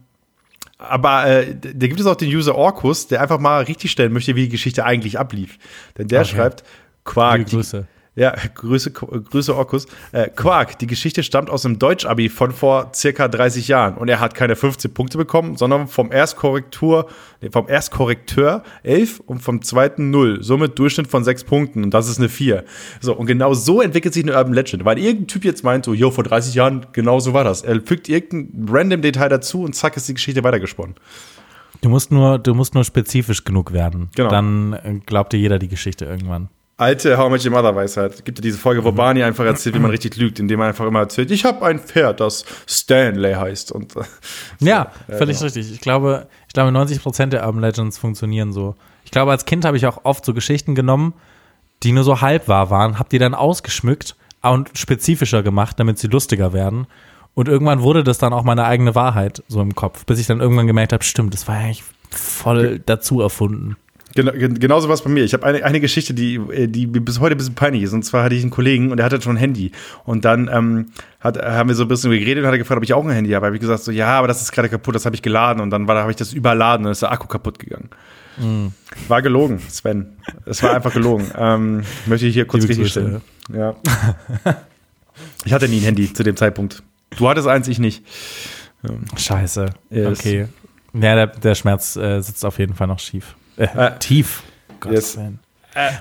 aber äh, da gibt es auch den User Orkus, der einfach mal richtig stellen möchte, wie die Geschichte eigentlich ablief. Denn der Okay. schreibt, Quark. Grüße. Ja, Grüße, Grüße Orkus. Äh, Quark, die Geschichte stammt aus dem Deutsch-Abi von vor circa 30 Jahren und er hat keine 15 Punkte bekommen, sondern vom Erstkorrektur, vom Erstkorrekteur 11 und vom zweiten 0. Somit Durchschnitt von 6 Punkten und das ist eine 4. So, und genau so entwickelt sich eine Urban Legend, weil irgendein Typ jetzt meint so, jo, vor 30 Jahren, genau so war das. Er fügt irgendein random Detail dazu und zack ist die Geschichte weitergesponnen. Du musst nur, du musst nur spezifisch genug werden. Genau. Dann äh, glaubt dir jeder die Geschichte irgendwann. Alte How Much Your Mother Weisheit. Gibt ja diese Folge, wo Barney einfach erzählt, wie man richtig lügt, indem man einfach immer erzählt, ich habe ein Pferd, das Stanley heißt. Und äh, Ja, völlig richtig. Ich glaube, ich glaube, 90 Prozent der Urban Legends funktionieren so. Ich glaube, als Kind habe ich auch oft so Geschichten genommen, die nur so halb wahr waren, habe die dann ausgeschmückt und spezifischer gemacht, damit sie lustiger werden. Und irgendwann wurde das dann auch meine eigene Wahrheit so im Kopf, bis ich dann irgendwann gemerkt habe, stimmt, das war eigentlich voll dazu erfunden. Genau, gen- genauso was bei mir. Ich habe eine, eine Geschichte, die, äh, die bis heute ein bisschen peinlich ist. Und zwar hatte ich einen Kollegen und der hatte schon ein Handy. Und dann ähm, hat, haben wir so ein bisschen geredet und hat er gefragt, ob ich auch ein Handy habe. habe ich gesagt, so ja, aber das ist gerade kaputt, das habe ich geladen. Und dann habe ich das überladen und ist der Akku kaputt gegangen. War gelogen, Sven. Es war einfach gelogen. ähm, möchte ich hier kurz richtig stellen. Ja. ich hatte nie ein Handy zu dem Zeitpunkt. Du hattest eins, ich nicht. Scheiße. Yes. Okay. Ja, der, der Schmerz äh, sitzt auf jeden Fall noch schief. Äh, Äh, tief. yes. Willen.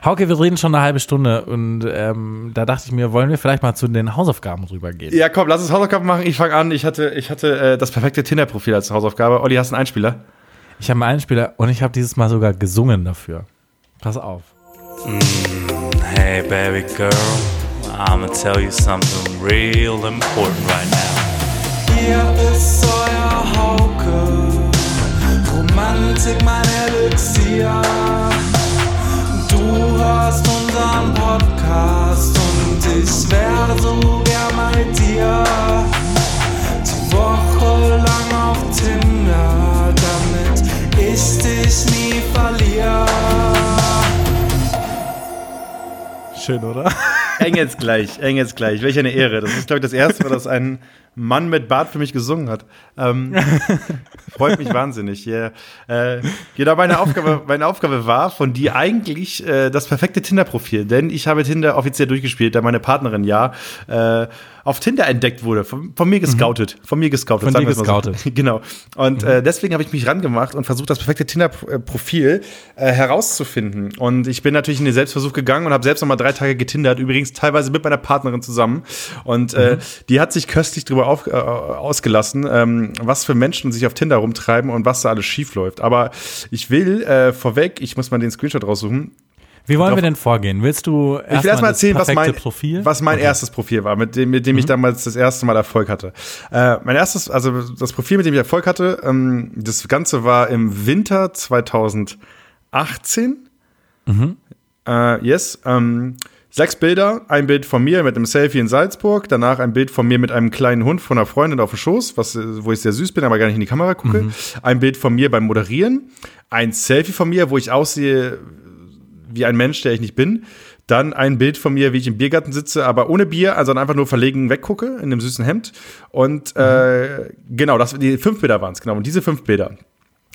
Hauke, wir reden schon eine halbe Stunde und ähm, da dachte ich mir, wollen wir vielleicht mal zu den Hausaufgaben rübergehen? Ja, komm, lass uns Hausaufgaben machen. Ich fange an. Ich hatte, ich hatte äh, das perfekte Tinder-Profil als Hausaufgabe. Olli, hast du einen Einspieler? Ich habe einen Einspieler und ich habe dieses Mal sogar gesungen dafür. Pass auf. Hey baby girl, I'ma tell you something real important right now. Hier ist euer Hauke, Romantik mein Elixier. Du hörst unseren Podcast und ich wäre so gern bei dir. Die Woche lang auf Tinder, damit ich dich nie verliere. Schön, oder? Eng jetzt gleich, eng jetzt gleich. Welch eine Ehre. Das ist, glaube ich, das erste Mal, dass ein Mann mit Bart für mich gesungen hat. Ähm, freut mich wahnsinnig. Yeah. Äh, genau, meine Aufgabe, meine Aufgabe war von dir eigentlich äh, das perfekte Tinder-Profil. Denn ich habe Tinder offiziell durchgespielt, da meine Partnerin ja äh, auf Tinder entdeckt wurde. Von, von mir gescoutet. Von mir gescoutet. Von dir gescoutet. So. Genau. Und äh, deswegen habe ich mich rangemacht und versucht, das perfekte Tinder-Profil äh, herauszufinden. Und ich bin natürlich in den Selbstversuch gegangen und habe selbst noch mal drei Tage getindert, übrigens teilweise mit meiner Partnerin zusammen. Und äh, die hat sich köstlich darüber auf, äh, ausgelassen, ähm, was für Menschen sich auf Tinder rumtreiben und was da alles schief läuft. Aber ich will äh, vorweg, ich muss mal den Screenshot raussuchen, Wie wollen Doch. wir denn vorgehen? Willst du ich will erst mal erzählen, was mein, Profil? was mein Okay. erstes Profil war, mit dem, mit dem ich damals das erste Mal Erfolg hatte. Äh, mein erstes, also das Profil, mit dem ich Erfolg hatte, ähm, das Ganze war im Winter 2018. Äh, yes. Ähm, sechs Bilder, ein Bild von mir mit einem Selfie in Salzburg, danach ein Bild von mir mit einem kleinen Hund von einer Freundin auf dem Schoß, was, äh, wo ich sehr süß bin, aber gar nicht in die Kamera gucke. Ein Bild von mir beim Moderieren, ein Selfie von mir, wo ich aussehe wie ein Mensch, der ich nicht bin. Dann ein Bild von mir, wie ich im Biergarten sitze, aber ohne Bier, also einfach nur verlegen weggucke in einem süßen Hemd. Und äh, genau, das, die fünf Bilder waren es, genau. Und diese fünf Bilder.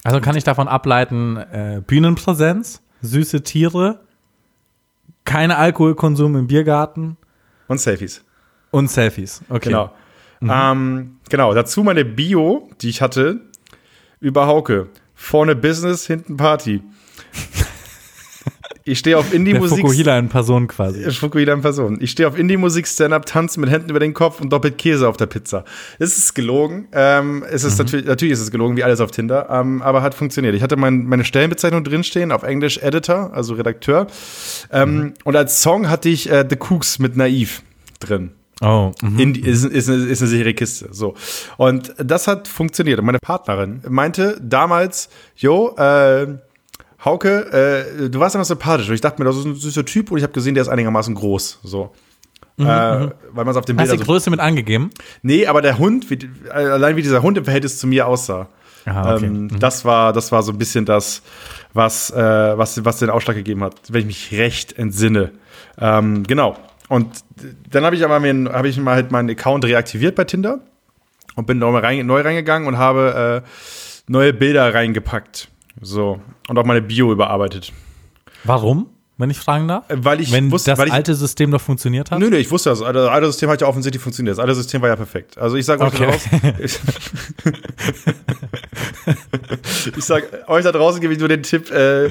Also kann ich davon ableiten, äh, Bühnenpräsenz, süße Tiere, keine Alkoholkonsum im Biergarten Und Selfies. und Selfies. Okay. Genau. Ähm, genau, dazu meine Bio, die ich hatte, über Hauke. Vorne Business, hinten Party. Ich stehe auf Indie-Musik. Fukuhila in Person quasi. Fukuhila in Person. Ich stehe auf Indie-Musik, Stand-Up, tanzen mit Händen über den Kopf und doppelt Käse auf der Pizza. Es ist gelogen. Ähm, es ist natürlich, natürlich ist es gelogen, wie alles auf Tinder, ähm, aber hat funktioniert. Ich hatte mein, meine Stellenbezeichnung drinstehen, auf Englisch Editor, also Redakteur. Ähm, Und als Song hatte ich äh, The Cooks mit Naiv drin. Oh, mhm. Indie ist, ist, eine, ist eine sichere Kiste. So. Und das hat funktioniert. Und meine Partnerin meinte damals, jo, äh, Hauke, äh, du warst einfach sympathisch. Und ich dachte mir, das ist ein süßer Typ und ich habe gesehen, der ist einigermaßen groß. So. äh, weil man es auf dem Hast du Bild die Größe mit angegeben? Nee, aber der Hund, wie, allein wie dieser Hund im Verhältnis zu mir aussah. Aha, okay. ähm, das, war, das war so ein bisschen das, was, äh, was, was den Ausschlag gegeben hat, wenn ich mich recht entsinne. Ähm, genau. Und dann habe ich aber mir, habe ich mal halt meinen Account reaktiviert bei Tinder und bin neu, rein, neu reingegangen und habe äh, neue Bilder reingepackt. So. Und auch meine Bio überarbeitet. Warum, wenn ich fragen darf? Äh, Weil ich wenn wusste, das ich, alte System doch funktioniert hat? Nö, nö, ich wusste das. Also, Das alte System hat ja offensichtlich funktioniert. Das alte System war ja perfekt. Also ich sage euch Okay. da draußen. ich sage euch da draußen gebe ich nur den Tipp, äh,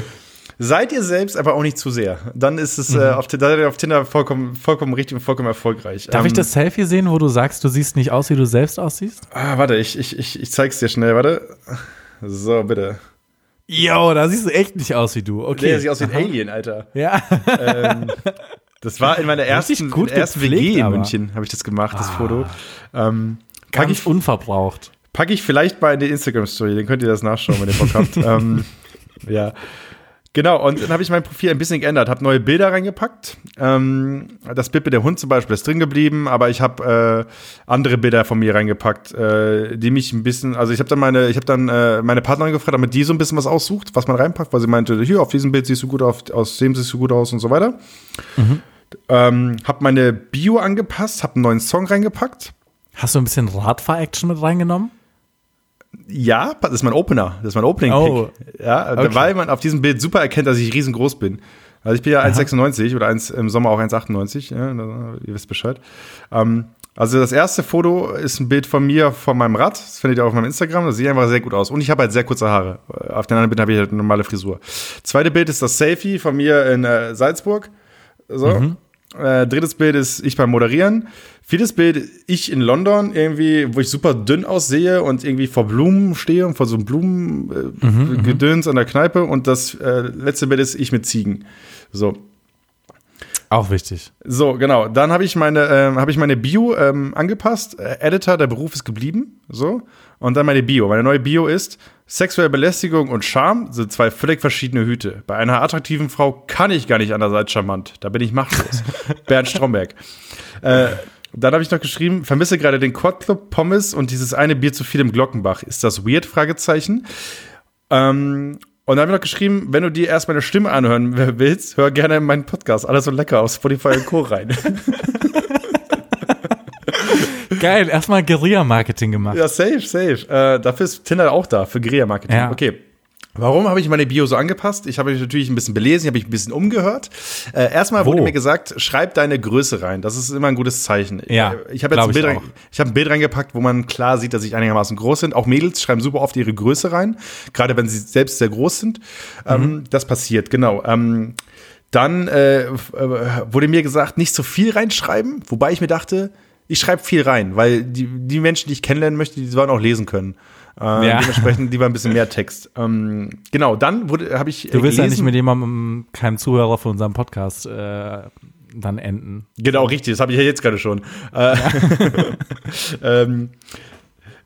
seid ihr selbst, aber auch nicht zu sehr. Dann ist es äh, auf, Tinder- seid ihr auf Tinder vollkommen, vollkommen richtig und vollkommen erfolgreich. Darf Ähm, ich das Selfie sehen, wo du sagst, du siehst nicht aus, wie du selbst aussiehst? Ah, warte, ich, ich, ich, ich zeig's dir schnell, warte. So, bitte. Jo, da siehst du echt nicht aus wie du. Nee, Okay. der sieht aus wie ein Alien, Alter. ja. ähm, das war in meiner ersten, gut ersten WG in. Ah. München, habe ich das gemacht, das Foto. Ähm, pack ich unverbraucht. Packe ich vielleicht mal in die Instagram-Story, dann könnt ihr das nachschauen, wenn ihr Bock habt. ähm, ja. Genau, und dann habe ich mein Profil ein bisschen geändert, habe neue Bilder reingepackt. Ähm, das Bild mit dem Hund zum Beispiel ist drin geblieben, aber ich habe äh, andere Bilder von mir reingepackt, äh, die mich ein bisschen, also ich habe dann meine, ich habe dann äh, meine Partnerin gefragt, damit die so ein bisschen was aussucht, was man reinpackt, weil sie meinte, hier auf diesem Bild siehst du gut aus, aus dem siehst du gut aus und so weiter. Ähm, habe meine Bio angepasst, habe einen neuen Song reingepackt. Hast du ein bisschen Radfahr-Action mit reingenommen? Ja, das ist mein Opener. Das ist mein Opening-Pick. Oh. Ja, Okay. weil man auf diesem Bild super erkennt, dass ich riesengroß bin. Also ich bin ja 1,96 oder 1, im Sommer auch 1,98. Ja, ihr wisst Bescheid. Ähm, also das erste Foto ist ein Bild von mir von meinem Rad. Das findet ihr auf meinem Instagram. Das sieht einfach sehr gut aus. Und ich habe halt sehr kurze Haare. Auf den anderen Bildern habe ich halt eine normale Frisur. Zweite Bild ist das Selfie von mir in äh, Salzburg. So. Äh, drittes Bild ist ich beim Moderieren. Viertes Bild, ich in London, irgendwie, wo ich super dünn aussehe und irgendwie vor Blumen stehe und vor so einem Blumengedöns äh, Gedöns an der Kneipe. Und das äh, letzte Bild ist ich mit Ziegen. So. Auch wichtig. So, genau. Dann habe ich meine, ähm, habe ich meine Bio ähm, angepasst. Äh, Editor, der Beruf ist geblieben. So. Und dann meine Bio. Meine neue Bio ist sexuelle Belästigung und Charme sind zwei völlig verschiedene Hüte. Bei einer attraktiven Frau kann ich gar nicht anders als charmant. Da bin ich machtlos. Bernd Stromberg. Äh, dann habe ich noch geschrieben, vermisse gerade den Quad Club Pommes und dieses eine Bier zu viel im Glockenbach. Ist das weird? Fragezeichen. Ähm, und dann habe ich noch geschrieben, wenn du dir erst meine Stimme anhören willst, hör gerne in meinen Podcast. Alles so lecker auf Spotify und Co. rein. Geil, erstmal Guerilla-Marketing gemacht. ja, safe, safe. Äh, dafür ist Tinder auch da, für Guerilla-Marketing. Ja. Okay. Warum habe ich meine Bio so angepasst? Ich habe mich natürlich ein bisschen belesen, ich habe mich ein bisschen umgehört. Äh, erstmal wurde mir gesagt, schreib deine Größe rein. Das ist immer ein gutes Zeichen. Ja, ich habe jetzt ein Bild, ich rein, ich habe ein Bild reingepackt, wo man klar sieht, dass ich einigermaßen groß sind. Auch Mädels schreiben super oft ihre Größe rein, gerade wenn sie selbst sehr groß sind. Ähm, Mhm. das passiert, genau. Ähm, dann äh, äh, wurde mir gesagt, nicht so viel reinschreiben, wobei ich mir dachte, ich schreibe viel rein, weil die, die Menschen, die ich kennenlernen möchte, die sollen auch lesen können. Äh, Ja. Dementsprechend lieber ein bisschen mehr Text. Ähm, genau, dann wurde habe ich. Du willst ja gelesen- nicht mit jemandem, keinem Zuhörer von unserem Podcast äh, dann enden. Genau, richtig, das habe ich ja jetzt gerade schon. Äh, ähm,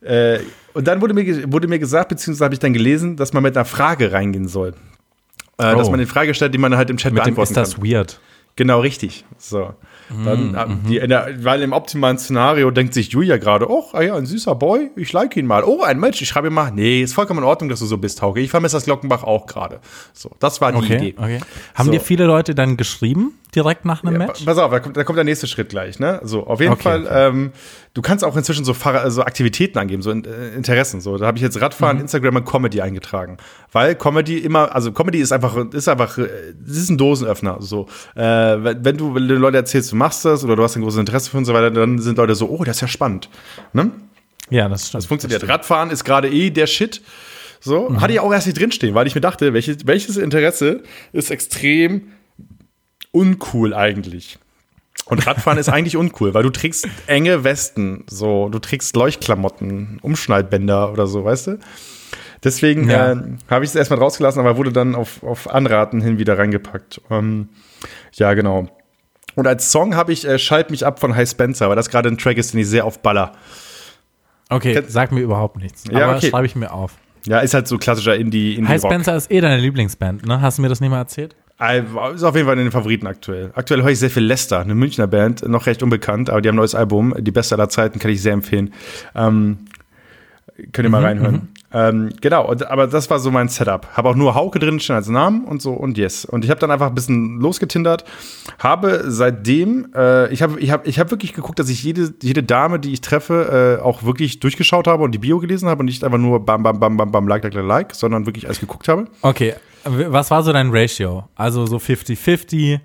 äh, und dann wurde mir, wurde mir gesagt, beziehungsweise habe ich dann gelesen, dass man mit einer Frage reingehen soll. Äh, Dass Oh. man eine Frage stellt, die man halt im Chat Mit dem beantworten ist das kann. weird. Genau, richtig. So. Dann, äh, Mhm. die, der, weil im optimalen Szenario denkt sich Julia gerade, oh, ah ja, ein süßer Boy, ich like ihn mal. Oh, ein Mensch, ich schreibe ihm mal, nee, ist vollkommen in Ordnung, dass du so bist, Hauke. Ich vermisse das Glockenbach auch gerade. So, das war die Okay, Idee. okay. Haben So. dir viele Leute dann geschrieben, direkt nach einem Ja, Match? Pass auf, da kommt, da kommt der nächste Schritt gleich. Ne? So, auf jeden Okay, Fall. Ähm, du kannst auch inzwischen so, Fahr so Aktivitäten angeben, so äh, Interessen. So, da habe ich jetzt Radfahren, Mhm. Instagram und Comedy eingetragen, weil Comedy immer, also Comedy ist einfach, ist einfach, äh, das ist ein Dosenöffner. So, äh, wenn, du den Leuten erzählst, du machst das oder du hast ein großes Interesse für und so weiter, dann sind Leute so, oh, das ist ja spannend. Ne? Ja, das stimmt. Das funktioniert. Radfahren ist gerade eh der Shit. So, Mhm. hatte ich auch erst nicht drinstehen, weil ich mir dachte, welches, welches Interesse ist extrem uncool eigentlich. Und Radfahren ist eigentlich uncool, weil du trägst enge Westen, so, du trägst Leuchtklamotten, Umschneidbänder oder so, weißt du? Deswegen Ja. äh, habe ich es erstmal rausgelassen, aber wurde dann auf, auf Anraten hin wieder reingepackt. Ähm, ja, genau. Und als Song habe ich äh, Schalt mich ab von High Spencer, weil das gerade ein Track ist, den ich sehr oft baller. Okay, Kennt- sag mir überhaupt nichts. Ja, aber okay. schreibe ich mir auf. Ja, ist halt so klassischer Indie, Indie High Spencer ist eh deine Lieblingsband, ne? Hast du mir das nicht mal erzählt? Ist auf jeden Fall in den Favoriten aktuell. Aktuell höre ich sehr viel Lester, eine Münchner Band, noch recht unbekannt, aber die haben ein neues Album, die beste aller Zeiten, kann ich sehr empfehlen. Ähm, könnt ihr mal reinhören. Ähm, genau, aber das war so mein Setup. Habe auch nur Hauke drin stehen als Namen und so und yes. Und ich habe dann einfach ein bisschen losgetindert. Habe seitdem, äh, ich habe ich hab, ich hab wirklich geguckt, dass ich jede, jede Dame, die ich treffe, äh, auch wirklich durchgeschaut habe und die Bio gelesen habe und nicht einfach nur bam, bam, bam, bam, bam, like, like, like, like, sondern wirklich alles geguckt habe. Okay, was war so dein Ratio? Also so 50-50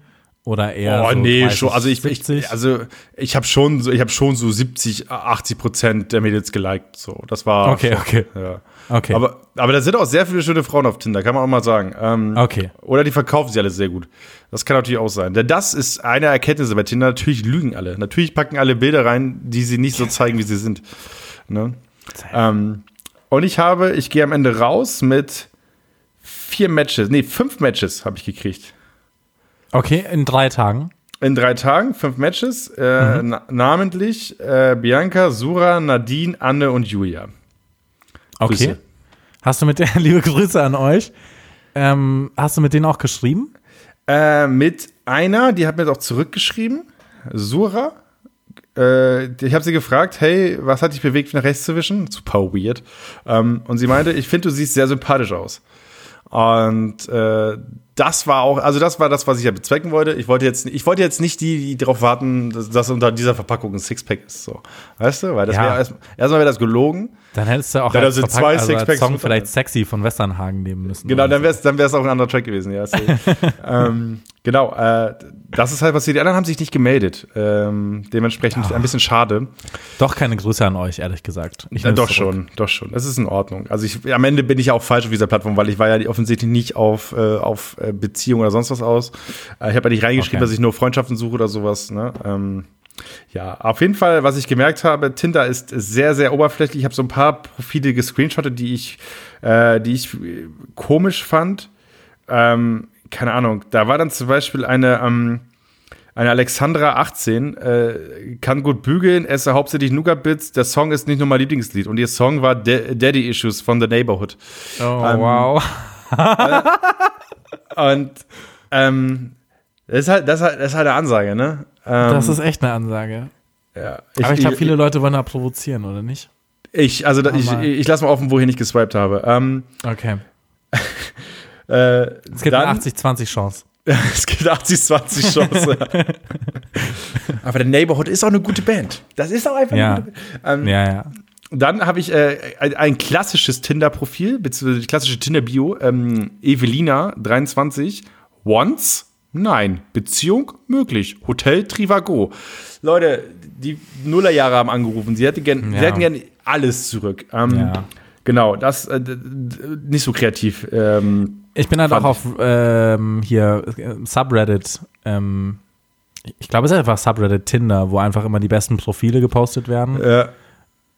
oder eher Oh so nee, 30, schon. Also ich, 70? ich also ich habe schon so, ich habe schon so 70, 80 Prozent der Mädels geliked. So, das war. Okay, schon, okay. Ja. Okay. Aber, aber da sind auch sehr viele schöne Frauen auf Tinder, kann man auch mal sagen. Ähm, Okay. Oder die verkaufen sie alle sehr gut. Das kann natürlich auch sein. Denn das ist eine Erkenntnis bei Tinder. Natürlich lügen alle. Natürlich packen alle Bilder rein, die sie nicht so zeigen, wie sie sind. Ne? Ähm, und ich habe, ich gehe am Ende raus mit vier Matches, nee, fünf Matches habe ich gekriegt. Okay, in drei Tagen. In drei Tagen, fünf Matches, äh, Mhm. na namentlich äh, Bianca, Sura, Nadine, Anne und Julia. Okay. Grüße. Hast du mit der, liebe Grüße an euch, ähm, hast du mit denen auch geschrieben? Äh, mit einer, die hat mir auch zurückgeschrieben, Sura. Äh, ich habe sie gefragt, hey, was hat dich bewegt, nach rechts zu wischen? Super weird. Ähm, und sie meinte, ich finde, du siehst sehr sympathisch aus. Und äh, das war auch, also das war das, was ich ja bezwecken wollte. Ich wollte jetzt, ich wollte jetzt nicht die, die darauf warten, dass, dass unter dieser Verpackung ein Sixpack ist. So, weißt du, weil das Ja. wäre erst, erstmal wäre das gelogen. Dann hättest du auch Ja, da als, zwei also als Sixpacks Song vielleicht sexy von Westernhagen nehmen müssen. Genau, dann wäre es dann wär's auch ein anderer Track gewesen, ja. ähm, genau, äh, das ist halt passiert. Die anderen haben sich nicht gemeldet. Ähm, dementsprechend ein bisschen schade. Doch keine Grüße an euch, ehrlich gesagt. Ich nehm's doch schon, doch schon. Das ist in Ordnung. Also ich, am Ende bin ich ja auch falsch auf dieser Plattform, weil ich war ja offensichtlich nicht auf, äh, auf äh, Beziehung oder sonst was aus. Äh, ich habe ja nicht reingeschrieben, Okay. dass ich nur Freundschaften suche oder sowas. Ne? Ähm, ja, auf jeden Fall, was ich gemerkt habe, Tinder ist sehr, sehr oberflächlich. Ich habe so ein paar Profile gescreenshottet, die ich, äh, die ich äh, komisch fand. Ähm, keine Ahnung, da war dann zum Beispiel eine, ähm, Eine Alexandra 18 äh, kann gut bügeln, esse hauptsächlich Nougat-Bits. Der Song ist nicht nur mein Lieblingslied. Und ihr Song war Da- Daddy Issues von The Neighborhood. Oh, Ähm, wow. Und ähm, das, ist halt, das, ist halt, das ist halt eine Ansage, ne? Ähm, Das ist echt eine Ansage. ja. Aber ich glaube, viele Leute wollen da provozieren, oder nicht? Ich, also da, ich, ich lasse mal offen, wo ich nicht geswiped habe. Ähm, Okay. äh, Es gibt dann, eine 80-20 Chance. es gibt 80-20 Chance. Aber der Neighborhood ist auch eine gute Band. Das ist auch einfach Ja. eine gute Band. Ähm, Ja, ja. Dann habe ich äh, ein, ein klassisches Tinder-Profil, beziehungsweise die klassische Tinder-Bio. Ähm, Evelina, 23. Once? Nein. Beziehung? Möglich. Hotel Trivago. Leute, die Nullerjahre haben angerufen. Sie hätten gern, Ja. sie hätten gern alles zurück. Ähm, Ja. Genau, das äh, nicht so kreativ. Ähm, Ich bin halt auch auf ähm, hier Subreddit. Ähm, ich glaube, es ist einfach Subreddit Tinder, wo einfach immer die besten Profile gepostet werden. äh,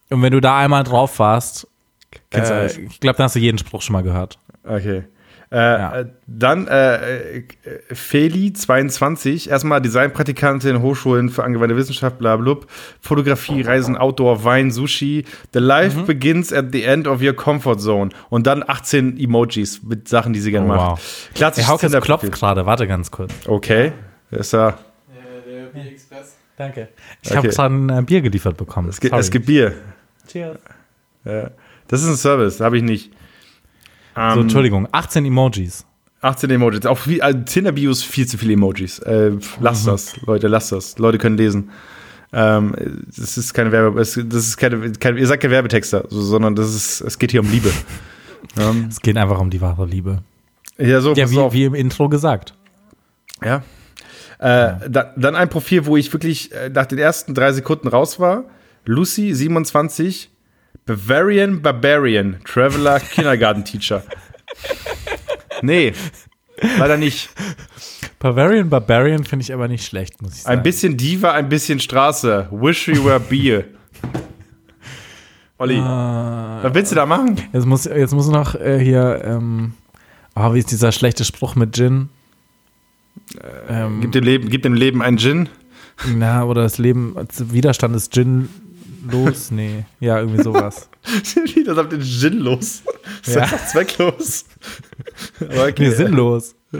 Und wenn du da einmal drauf warst, äh, ich glaube, dann hast du jeden Spruch schon mal gehört. Okay. Äh, Ja. äh, Dann äh, äh, Feli, 22. Erstmal Designpraktikantin, Hochschulen für angewandte Wissenschaft, bla blub. Fotografie, Reisen, Outdoor, Wein, Sushi. The life Mhm. begins at the end of your comfort zone. Und dann 18 Emojis mit Sachen, die sie gerne Oh, macht. wow. Ey, Klassisches Haukes klopft gerade, warte ganz kurz. Okay. Ist da. Danke. Ich Okay. habe gerade ein äh, Bier geliefert bekommen. Es, gibt, Sorry. es gibt Bier. Cheers. Ja. Das ist ein Service, habe ich nicht. So, Ähm, Entschuldigung, 18 Emojis. 18 Emojis. Auch viel, also Tinder-Bios viel zu viele Emojis. Äh, lasst Mhm. das, Leute, lasst das. Leute können lesen. Ähm, das ist keine Werbe, das ist keine, keine, ihr seid kein Werbetexter, so, sondern das ist, es geht hier um Liebe. ähm, Es geht einfach um die wahre Liebe. ja, so, Ja, wie, auf. wie im Intro gesagt. Ja. Äh, da, dann ein Profil, wo ich wirklich äh, nach den ersten drei Sekunden raus war. Lucy, 27, Bavarian Barbarian, Traveler, Kindergarten Teacher. Nee, leider nicht. Bavarian Barbarian finde ich aber nicht schlecht, muss ich sagen. Ein bisschen Diva, ein bisschen Straße. Wish we were beer. Olli, was willst du da machen? Jetzt muss, jetzt muss noch äh, hier, ähm, oh, wie ist dieser schlechte Spruch mit Gin? Ähm, Gib dem Leben, gib dem Leben einen Gin. na, oder das Leben, Widerstand ist Gin los? Nee, ja, irgendwie sowas. das habt ihr Gin los. Das ist Ja. zwecklos. Aber okay. Nee, sinnlos.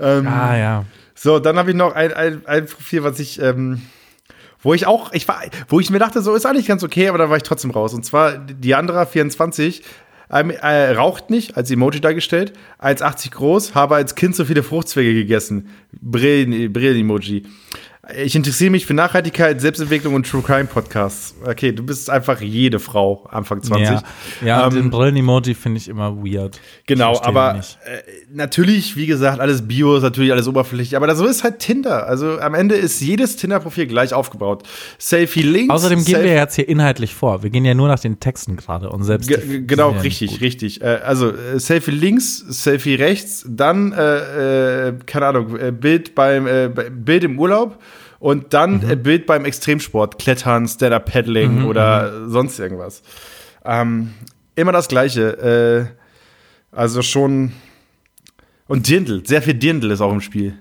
Ähm, Ah, ja. So, dann habe ich noch ein, ein, ein Profil, was ich, ähm, wo ich auch, ich war, wo ich mir dachte, so ist eigentlich ganz okay, aber da war ich trotzdem raus. Und zwar Diandra 24, ähm, äh, raucht nicht, als Emoji dargestellt, 1,80 groß, habe als Kind so viele Fruchtzweige gegessen. Brillen- Brillen-Emoji. Ich interessiere mich für Nachhaltigkeit, Selbstentwicklung und True Crime Podcasts. Okay, du bist einfach jede Frau Anfang 20. Ja, ja und Ähm, den Brillen-Emoji finde ich immer weird. Genau, aber äh, natürlich, wie gesagt, alles Bio ist natürlich alles oberflächlich, aber so ist halt Tinder. Also am Ende ist jedes Tinder-Profil gleich aufgebaut. Selfie links. Außerdem gehen wir jetzt hier inhaltlich vor. Wir gehen ja nur nach den Texten gerade und selbst. Genau, ja richtig, richtig. Äh, also äh, Selfie links, Selfie rechts, dann, äh, äh, keine Ahnung, äh, Bild beim äh, Bild im Urlaub und dann Mhm. Bild beim Extremsport, Klettern, Stand-Up-Paddling Mhm, oder sonst irgendwas. Ähm, immer das Gleiche. Äh, also schon. Und Dirndl, sehr viel Dirndl ist auch im Spiel.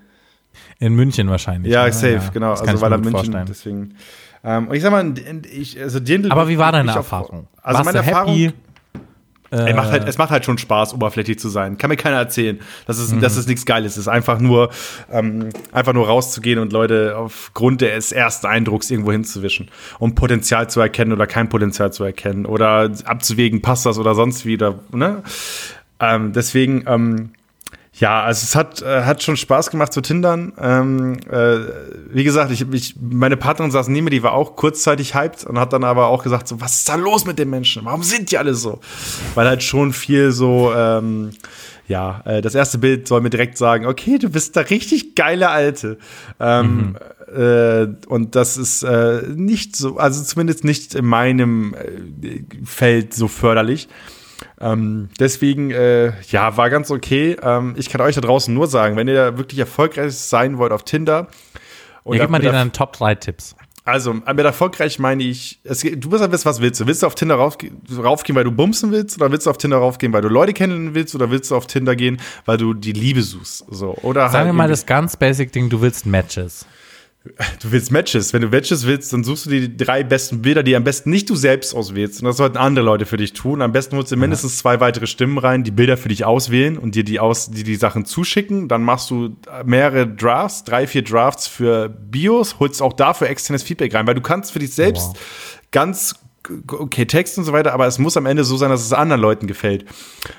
In München wahrscheinlich. Ja, ne? safe, genau. das Also weil er München, vorstellen. deswegen. Ähm, und ich sag mal, ich, also Dirndl. Aber wie war deine ich auf- Erfahrung? Also Warst meine Erfahrung. happy? Äh, Es macht, halt, es macht halt schon Spaß, oberflächlich zu sein. Kann mir keiner erzählen, dass es, Mhm. dass es nichts Geiles ist. Einfach nur, ähm, einfach nur rauszugehen und Leute aufgrund des ersten Eindrucks irgendwo hinzuwischen. Um Potenzial zu erkennen oder kein Potenzial zu erkennen. Oder abzuwägen, passt das oder sonst wieder. Ne? Ähm, deswegen, ähm, ja, also es hat, äh, hat schon Spaß gemacht zu Tindern. Ähm, äh, wie gesagt, ich, ich, meine Partnerin saß neben mir, die war auch kurzzeitig hyped und hat dann aber auch gesagt, so, was ist da los mit den Menschen? Warum sind die alle so? Weil halt schon viel so, ähm, ja, äh, das erste Bild soll mir direkt sagen, okay, du bist da richtig geile Alte. Ähm, äh, und das ist äh, nicht so, also zumindest nicht in meinem äh, Feld so förderlich. Ähm, deswegen, äh, ja, war ganz okay. Ähm, ich kann euch da draußen nur sagen, wenn ihr wirklich erfolgreich sein wollt auf Tinder, ja, gib mal dir deine Top 3 Tipps. Also, mit erfolgreich meine ich, es, du musst halt wissen, was willst du? Willst du auf Tinder raufge raufgehen, weil du bumsen willst? Oder willst du auf Tinder raufgehen, weil du Leute kennenlernen willst? Oder willst du auf Tinder gehen, weil du die Liebe suchst? So, oder Sagen wir halt mal irgendwie- das ganz basic Ding, du willst Matches. Du willst Matches. Wenn du Matches willst, dann suchst du die drei besten Bilder, die am besten nicht du selbst auswählst. Und das sollten andere Leute für dich tun. Am besten holst du mindestens zwei weitere Stimmen rein, die Bilder für dich auswählen und dir die, aus, die, die Sachen zuschicken. Dann machst du mehrere Drafts, drei, vier Drafts für Bios, holst auch dafür externes Feedback rein, weil du kannst für dich selbst ganz okay, Text und so weiter, aber es muss am Ende so sein, dass es anderen Leuten gefällt.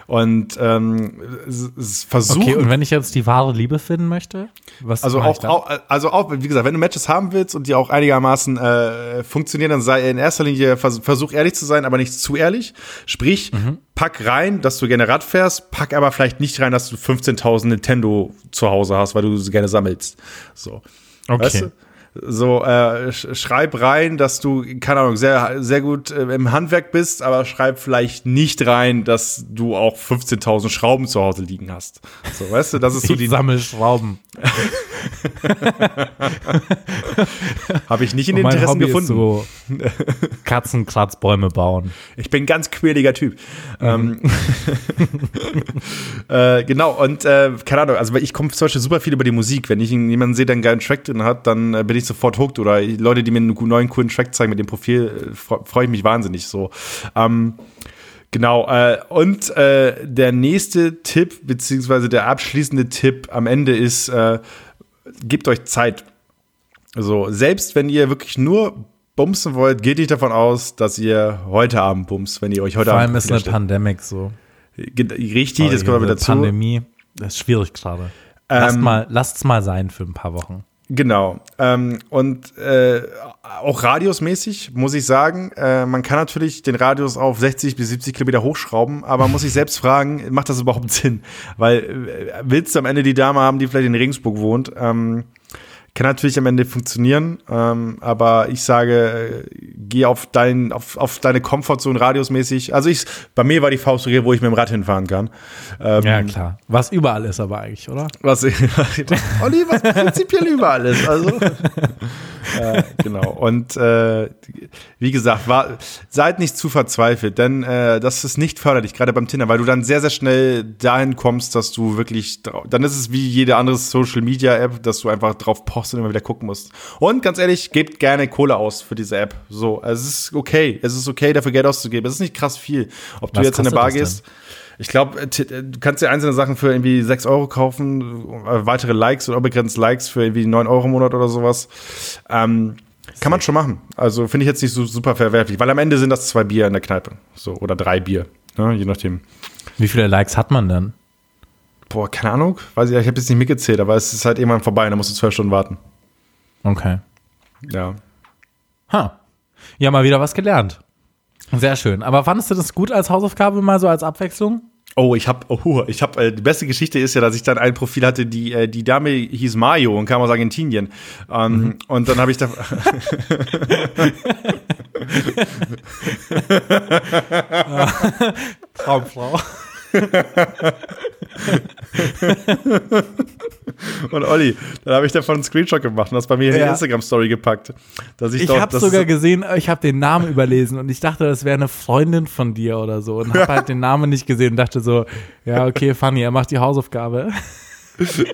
Und ähm, es, es versuchen Okay, und wenn ich jetzt die wahre Liebe finden möchte? Was also auch, auch, also auch, wie gesagt, wenn du Matches haben willst und die auch einigermaßen äh, funktionieren, dann sei in erster Linie vers versuch ehrlich zu sein, aber nicht zu ehrlich. Sprich, Mhm. pack rein, dass du gerne Rad fährst, pack aber vielleicht nicht rein, dass du 15.000 Nintendo zu Hause hast, weil du sie gerne sammelst. So. Okay. Weißt du? So, äh, sch schreib rein, dass du, keine Ahnung, sehr, sehr gut äh, im Handwerk bist, aber schreib vielleicht nicht rein, dass du auch 15.000 Schrauben zu Hause liegen hast. So, weißt du, das ist so ich die, sammle Schrauben. habe ich nicht in den mein Interessen Hobby gefunden. ist so Katzenkratzbäume bauen. Ich bin ein ganz quäliger Typ. Ähm, äh, genau, und äh, keine Ahnung, also ich komme zum Beispiel super viel über die Musik. Wenn ich jemanden sehe, der einen geilen Track drin hat, dann äh, bin ich sofort hooked. Oder Leute, die mir einen neuen, coolen Track zeigen mit dem Profil, äh, fre- freue ich mich wahnsinnig so. Ähm, Genau, äh, und äh, der nächste Tipp, beziehungsweise der abschließende Tipp am Ende ist, äh, gebt euch Zeit. Also, selbst wenn ihr wirklich nur bumsen wollt, geht nicht davon aus, dass ihr heute Abend bumst, wenn ihr euch heute Vor Abend allem ist eine. Pandemie so. Richtig, das kommt aber dazu. Pandemie, das ist schwierig gerade. Lasst Ähm, mal, lasst's mal sein für ein paar Wochen. Genau. Ähm, und äh, auch radiusmäßig muss ich sagen, äh, man kann natürlich den Radius auf 60 bis 70 Kilometer hochschrauben, aber man muss sich selbst fragen, macht das überhaupt Sinn? Weil äh, willst du am Ende die Dame haben, die vielleicht in Regensburg wohnt? Ähm, kann natürlich am Ende funktionieren, ähm, aber ich sage, äh, geh auf, dein, auf, auf deine Komfortzone radiusmäßig. Also ich, bei mir war die Faustregel, wo ich mit dem Rad hinfahren kann. Ähm, Ja, klar. Was überall ist aber eigentlich, oder? was, Olli, was prinzipiell überall ist. Also. äh, genau. Und äh, wie gesagt, war, seid nicht zu verzweifelt, denn äh, das ist nicht förderlich, gerade beim Tinder, weil du dann sehr, sehr schnell dahin kommst, dass du wirklich, dann ist es wie jede andere Social Media App, dass du einfach drauf pochst und immer wieder gucken musst. Und ganz ehrlich, gebt gerne Kohle aus für diese App. So, also es ist okay. Es ist okay, dafür Geld auszugeben. Es ist nicht krass viel. Ob du Was jetzt in eine Bar das denn? Ich glaube, du kannst dir einzelne Sachen für irgendwie 6 Euro kaufen, äh, weitere Likes oder unbegrenzt Likes für irgendwie 9 Euro im Monat oder sowas. Ähm, kann man schon machen. Also finde ich jetzt nicht so super verwerflich, weil am Ende sind das zwei Bier in der Kneipe. So, oder drei Bier. Ne, je nachdem. Wie viele Likes hat man denn? Boah, keine Ahnung. Weiß ich, ich habe jetzt nicht mitgezählt, aber es ist halt irgendwann vorbei, da musst du zwölf Stunden warten. Okay. Ja. Ha. Ja, mal wieder was gelernt. Sehr schön. Aber fandest du das gut als Hausaufgabe mal so als Abwechslung? Oh, ich habe, oh, ich habe, äh, die beste Geschichte ist ja, dass ich dann ein Profil hatte, die, äh, die Dame hieß Mayo und kam aus Argentinien. Ähm, Und dann habe ich da, Traumfrau. und Olli, dann habe ich davon einen Screenshot gemacht und das bei mir in die Ja. Instagram-Story gepackt. Dass ich, Ich habe sogar gesehen, ich habe den Namen überlesen und ich dachte, das wäre eine Freundin von dir oder so und habe halt den Namen nicht gesehen und dachte so, ja, okay, funny, er macht die Hausaufgabe.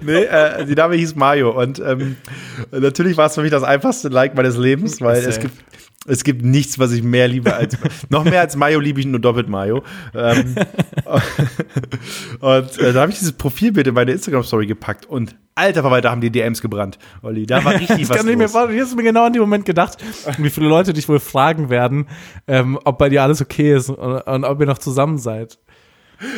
Nee, äh, die Dame hieß Mayo und ähm, natürlich war es für mich das einfachste Like meines Lebens, weil es gibt es gibt nichts, was ich mehr liebe als noch mehr als Mayo liebe ich nur doppelt Mayo. Ähm, und äh, da habe ich dieses Profilbild in meine Instagram Story gepackt und alter Verwalter haben die DMs gebrannt. Olli, da war richtig Das was kann ich mir los. Ich habe mir genau in dem Moment gedacht, wie viele Leute dich wohl fragen werden, ähm, ob bei dir alles okay ist und, und ob ihr noch zusammen seid.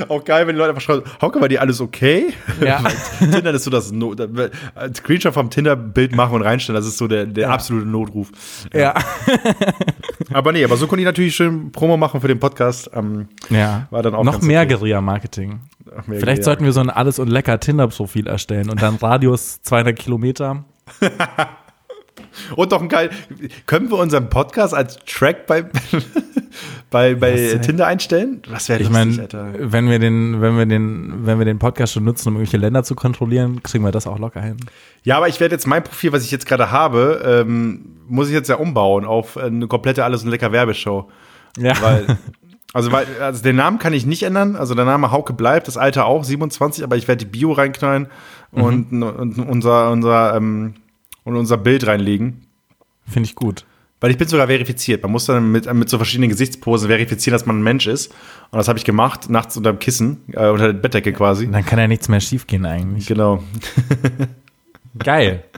Auch geil, wenn die Leute einfach schreiben, Hauke, war dir alles okay? Ja. Tinder ist so das no da- ein Screenshot vom Tinder-Bild machen und reinstellen, das ist so der, der absolute Notruf. Ja. Aber nee, aber so konnte ich natürlich schön Promo machen für den Podcast. Ähm, ja. War dann auch noch mehr okay. Guerilla-Marketing. Vielleicht ja. sollten wir so ein alles und lecker Tinder-Profil erstellen und dann Radius 200 Kilometer. Und doch ein geil. Können wir unseren Podcast als Track bei, bei, bei Was? Tinder einstellen? Das wäre Ich meine, wenn wir den, wenn wir den, wenn wir den Podcast schon nutzen, um irgendwelche Länder zu kontrollieren, kriegen wir das auch locker hin. Ja, aber ich werde jetzt mein Profil, was ich jetzt gerade habe, ähm, muss ich jetzt ja umbauen auf eine komplette Alles und Lecker Werbeshow. Ja. Weil, also, weil, also den Namen kann ich nicht ändern. Also der Name Hauke bleibt, das Alter auch, 27, aber ich werde die Bio reinknallen und, und unser, unser, ähm, und unser Bild reinlegen. Finde ich gut. Weil ich bin sogar verifiziert. Man muss dann mit, mit so verschiedenen Gesichtsposen verifizieren, dass man ein Mensch ist. Und das habe ich gemacht, nachts unter dem Kissen, äh, unter der Bettdecke quasi. Dann kann ja nichts mehr schiefgehen eigentlich. Genau. Geil.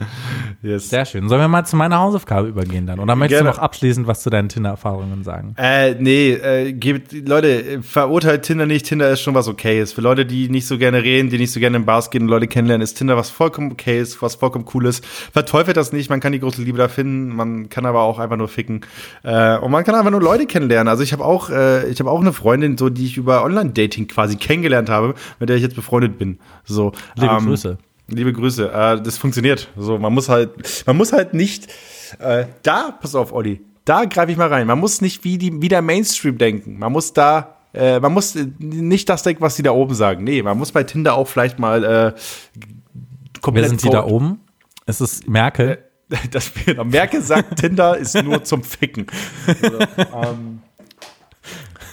Yes. Sehr schön. Sollen wir mal zu meiner Hausaufgabe übergehen dann? Oder möchtest Gerne. du noch abschließend was zu deinen Tinder-Erfahrungen sagen? Äh, nee, äh, gebt, Leute, verurteilt Tinder nicht. Tinder ist schon was okay ist. Für Leute, die nicht so gerne reden, die nicht so gerne in Bars gehen und Leute kennenlernen, ist Tinder was vollkommen okay ist, was vollkommen cool ist. Verteufelt das nicht, man kann die große Liebe da finden, man kann aber auch einfach nur ficken. Äh, und man kann einfach nur Leute kennenlernen. Also ich habe auch, äh, ich habe auch eine Freundin, so die ich über Online-Dating quasi kennengelernt habe, mit der ich jetzt befreundet bin. So, Liebe ähm, Grüße. Liebe Grüße. Äh, das funktioniert. So, man muss halt, man muss halt nicht. Äh, da, pass auf, Olli. Da greife ich mal rein. Man muss nicht wie die, wie der Mainstream denken. Man muss da, äh, man muss äh, nicht das denken, was die da oben sagen. Nee, man muss bei Tinder auch vielleicht mal äh, komplett. Wer sind die da oben? Ist es Merkel? Das Merkel sagt, Tinder ist nur zum Ficken. Also, ähm,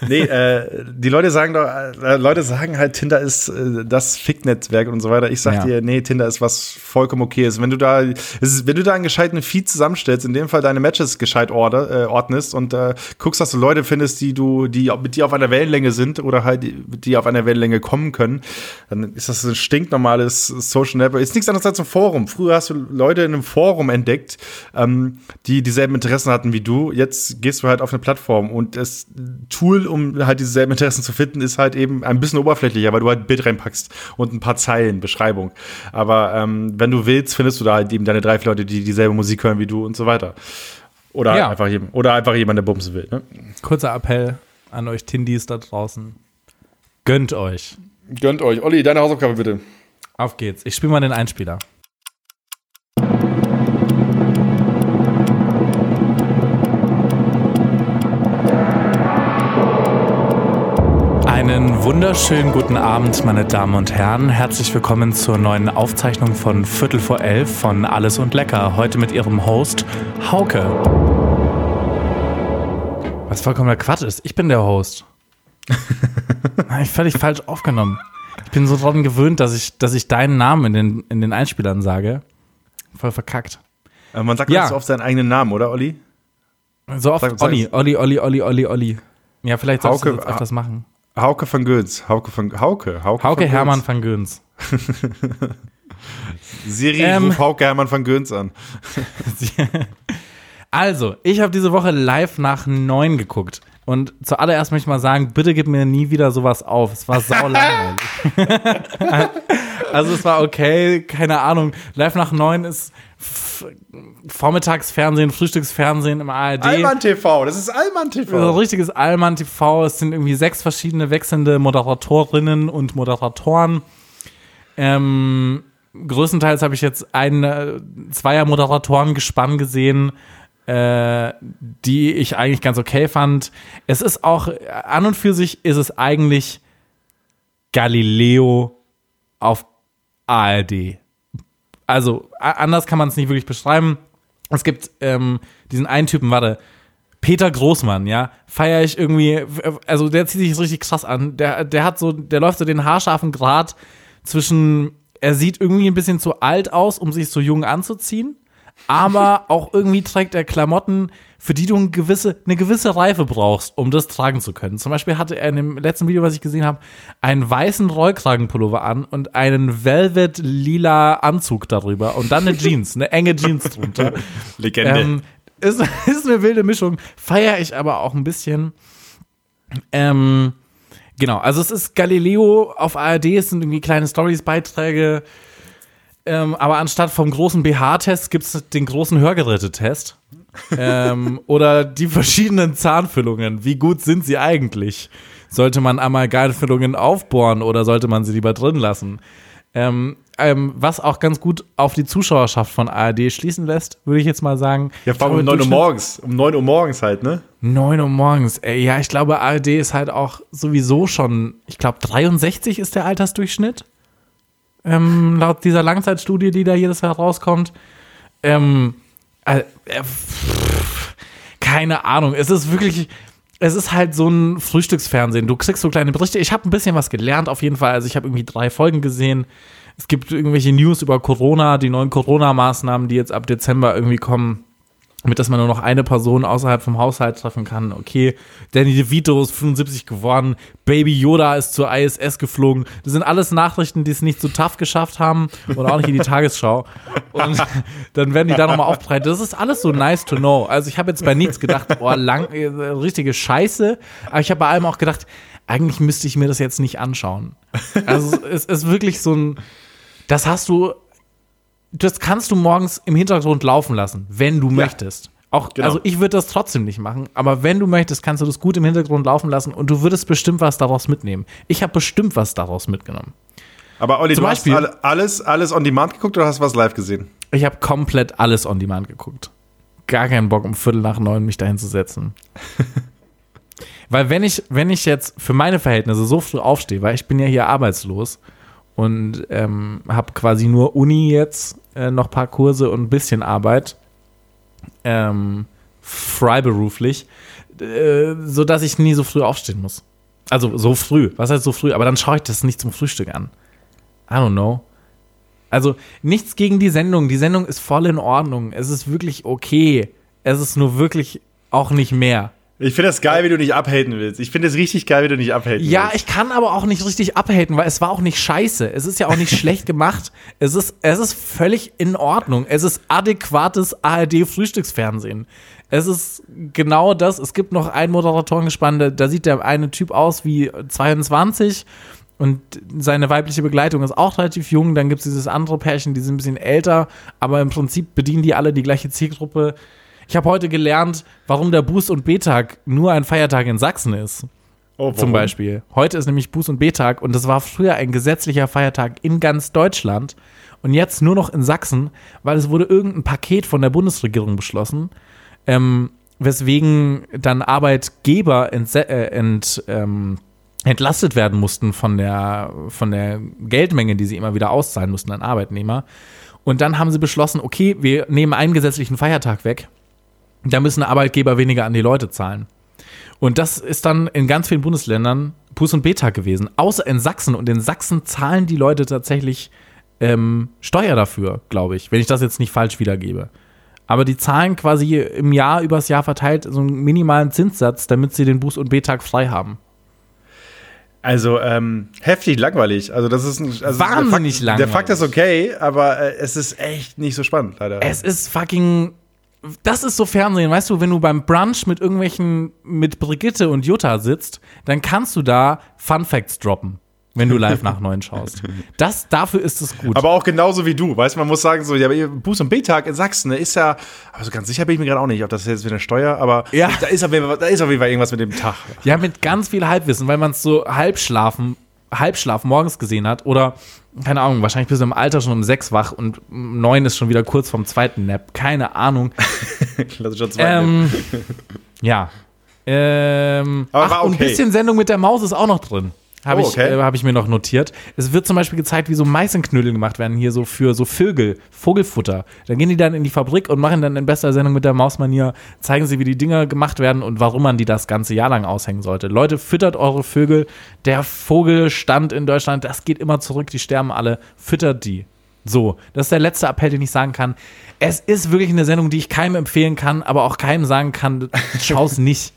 nee, äh, die Leute sagen doch, äh, Leute sagen halt, Tinder ist äh, das Fick-Netzwerk und so weiter. Ich sag Ja. dir, nee, Tinder ist was vollkommen okay ist. Wenn du da, ist, wenn du da einen gescheiten Feed zusammenstellst, in dem Fall deine Matches gescheit order, äh, ordnest und äh, guckst, dass du Leute findest, die du, die mit dir auf einer Wellenlänge sind oder halt, die, die auf einer Wellenlänge kommen können, dann ist das ein stinknormales Social Network. Ist nichts anderes als ein Forum. Früher hast du Leute in einem Forum entdeckt, ähm, die dieselben Interessen hatten wie du. Jetzt gehst du halt auf eine Plattform und das Tool, um halt dieselben Interessen zu finden, ist halt eben ein bisschen oberflächlicher, weil du halt ein Bild reinpackst und ein paar Zeilen, Beschreibung. Aber ähm, wenn du willst, findest du da halt eben deine drei vier Leute, die dieselbe Musik hören wie du und so weiter. Oder Ja. einfach jemand, oder einfach jemand, der bumsen will. Ne? Kurzer Appell an euch Tindis da draußen. Gönnt euch. Gönnt euch. Olli, deine Hausaufgabe bitte. Auf geht's. Ich spiele mal den Einspieler. Einen wunderschönen guten Abend, meine Damen und Herren. Herzlich willkommen zur neuen Aufzeichnung von Viertel vor elf von Alles und Lecker. Heute mit ihrem Host Hauke. Was vollkommener Quatsch ist. Ich bin der Host. Hab ich völlig falsch aufgenommen. Ich bin so daran gewöhnt, dass ich, dass ich deinen Namen in den, in den Einspielern sage. Voll verkackt. Äh, man sagt Ja. nicht so oft seinen eigenen Namen, oder, Olli? So oft Sag- sag- Olli, Olli, Olli, Olli, Olli, Olli. Ja, vielleicht sollst du das öfters machen. Hauke van Göns. Hauke van Hauke. Hauke, Hauke van Hermann van Göns. Siri, Ähm. ruf Hauke Hermann van Göns an. Also, ich habe diese Woche live nach neun geguckt. Und zuallererst möchte ich mal sagen, bitte gib mir nie wieder sowas auf. Es war sau langweilig. also es war okay, keine Ahnung. Live nach neun ist Vormittagsfernsehen, Frühstücksfernsehen im ARD. Allmann TV, das ist Allmann TV. richtiges Allmann TV. Es sind irgendwie sechs verschiedene wechselnde Moderatorinnen und Moderatoren. Ähm, größtenteils habe ich jetzt ein äh, zweier Moderatoren gespann gesehen, äh, die ich eigentlich ganz okay fand. Es ist auch äh, an und für sich ist es eigentlich Galileo auf ARD. Also anders kann man es nicht wirklich beschreiben. Es gibt ähm, diesen einen Typen, warte, Peter Großmann, ja, feiere ich irgendwie, also der zieht sich richtig krass an. Der, der hat so, der läuft so den haarscharfen Grad zwischen, er sieht irgendwie ein bisschen zu alt aus, um sich so jung anzuziehen, aber auch irgendwie trägt er Klamotten, für die du eine gewisse, eine gewisse Reife brauchst, um das tragen zu können. Zum Beispiel hatte er in dem letzten Video, was ich gesehen habe, einen weißen Rollkragenpullover an und einen Velvet-lila Anzug darüber und dann eine Jeans, eine enge Jeans drunter. Legende. Ähm, ist, ist eine wilde Mischung. Feiere ich aber auch ein bisschen. Ähm, genau, also es ist Galileo auf ARD, es sind irgendwie kleine Stories-Beiträge. Ähm, aber anstatt vom großen BH-Test gibt es den großen Hörgerätetest. ähm, oder die verschiedenen Zahnfüllungen. Wie gut sind sie eigentlich? Sollte man Amalgamfüllungen aufbohren oder sollte man sie lieber drin lassen? Ähm, ähm, was auch ganz gut auf die Zuschauerschaft von ARD schließen lässt, würde ich jetzt mal sagen. Ja, vor allem um Ich 9 Uhr morgens. Um 9 Uhr morgens halt, ne? 9 Uhr morgens. Ey, ja, ich glaube, ARD ist halt auch sowieso schon, ich glaube, 63 ist der Altersdurchschnitt. Ähm, laut dieser Langzeitstudie, die da jedes Jahr rauskommt. Ähm, äh, äh, keine Ahnung. Es ist wirklich, es ist halt so ein Frühstücksfernsehen. Du kriegst so kleine Berichte. Ich habe ein bisschen was gelernt, auf jeden Fall. Also, ich habe irgendwie drei Folgen gesehen. Es gibt irgendwelche News über Corona, die neuen Corona-Maßnahmen, die jetzt ab Dezember irgendwie kommen damit dass man nur noch eine Person außerhalb vom Haushalt treffen kann. Okay, Danny DeVito ist 75 geworden, Baby Yoda ist zur ISS geflogen. Das sind alles Nachrichten, die es nicht so tough geschafft haben und auch nicht in die Tagesschau. Und dann werden die da nochmal aufbereitet. Das ist alles so nice to know. Also ich habe jetzt bei nichts gedacht, oh, lang, äh, richtige Scheiße. Aber ich habe bei allem auch gedacht, eigentlich müsste ich mir das jetzt nicht anschauen. Also es ist wirklich so ein, das hast du das kannst du morgens im Hintergrund laufen lassen, wenn du möchtest. Auch, genau. also ich würde das trotzdem nicht machen, aber wenn du möchtest, kannst du das gut im Hintergrund laufen lassen und du würdest bestimmt was daraus mitnehmen. Ich habe bestimmt was daraus mitgenommen. Aber Olli, Zum du Beispiel- hast alle, alles, alles on demand geguckt oder hast du was live gesehen? Ich habe komplett alles on demand geguckt. Gar keinen Bock, um Viertel nach neun mich dahin zu setzen. weil wenn ich, wenn ich jetzt für meine Verhältnisse so früh aufstehe, weil ich bin ja hier arbeitslos und ähm, habe quasi nur Uni jetzt, äh, noch paar Kurse und ein bisschen Arbeit, ähm, freiberuflich, äh, so dass ich nie so früh aufstehen muss. Also so früh, was heißt so früh? Aber dann schaue ich das nicht zum Frühstück an. I don't know. Also nichts gegen die Sendung. Die Sendung ist voll in Ordnung. Es ist wirklich okay. Es ist nur wirklich auch nicht mehr. Ich finde das geil, wie du nicht abhaten willst. Ich finde es richtig geil, wie du nicht abhaten Ja, willst. ich kann aber auch nicht richtig abhaten, weil es war auch nicht scheiße. Es ist ja auch nicht schlecht gemacht. Es ist, es ist völlig in Ordnung. Es ist adäquates ARD-Frühstücksfernsehen. Es ist genau das. Es gibt noch einen Moderatorengespann, da, da sieht der eine Typ aus wie 22 und seine weibliche Begleitung ist auch relativ jung. Dann gibt es dieses andere Pärchen, die sind ein bisschen älter, aber im Prinzip bedienen die alle die gleiche Zielgruppe. Ich habe heute gelernt, warum der Buß- und B-Tag nur ein Feiertag in Sachsen ist Oh, zum? Beispiel. Heute ist nämlich Buß- und B-Tag und das war früher ein gesetzlicher Feiertag in ganz Deutschland und jetzt nur noch in Sachsen, weil es wurde irgendein Paket von der Bundesregierung beschlossen, ähm, weswegen dann Arbeitgeber entse- äh, ent, ähm, entlastet werden mussten von der, von der Geldmenge, die sie immer wieder auszahlen mussten an Arbeitnehmer. Und dann haben sie beschlossen, okay, wir nehmen einen gesetzlichen Feiertag weg. Da müssen Arbeitgeber weniger an die Leute zahlen. Und das ist dann in ganz vielen Bundesländern Buß- und B-Tag gewesen. Außer in Sachsen. Und in Sachsen zahlen die Leute tatsächlich ähm, Steuer dafür, glaube ich, wenn ich das jetzt nicht falsch wiedergebe. Aber die zahlen quasi im Jahr übers Jahr verteilt so einen minimalen Zinssatz, damit sie den Buß- und B-Tag frei haben. Also, ähm, heftig langweilig. Also, das ist ein, also Wahnsinnig der Fakt, Der Fakt langweilig. ist okay, aber äh, es ist echt nicht so spannend, leider. Es ist fucking. Das ist so Fernsehen, weißt du, wenn du beim Brunch mit irgendwelchen, mit Brigitte und Jutta sitzt, dann kannst du da Fun Facts droppen, wenn du live nach neun schaust. Das, dafür ist es gut. aber auch genauso wie du, weißt du, man muss sagen, so, ja, Buß- und B-Tag in Sachsen, ne, ist ja, also ganz sicher bin ich mir gerade auch nicht, ob das jetzt wieder Steuer, aber Ja. da, ist auf jeden Fall, da ist auf jeden Fall irgendwas mit dem Tag. Ja, mit ganz viel Halbwissen, weil man es so Halbschlafen, Halbschlaf morgens gesehen hat oder, keine Ahnung, wahrscheinlich bist du im Alter schon um sechs wach und um neun ist schon wieder kurz vorm zweiten Nap. Keine Ahnung. Klassischer Zweiten. ähm, ja. Ähm, Aber ach, war und ein okay. bisschen Sendung mit der Maus ist auch noch drin. Habe Oh, ich, okay. äh, hab ich mir noch notiert. Es wird zum Beispiel gezeigt, wie so Meißenknödel gemacht werden, hier so für so Vögel, Vogelfutter. Dann gehen die dann in die Fabrik und machen dann in bester Sendung mit der Mausmanier, zeigen sie, wie die Dinger gemacht werden und warum man die das ganze Jahr lang aushängen sollte. Leute, füttert eure Vögel. Der Vogelstand in Deutschland, das geht immer zurück, die sterben alle. Füttert die. So, das ist der letzte Appell, den ich sagen kann. Es ist wirklich eine Sendung, die ich keinem empfehlen kann, aber auch keinem sagen kann, schau's nicht.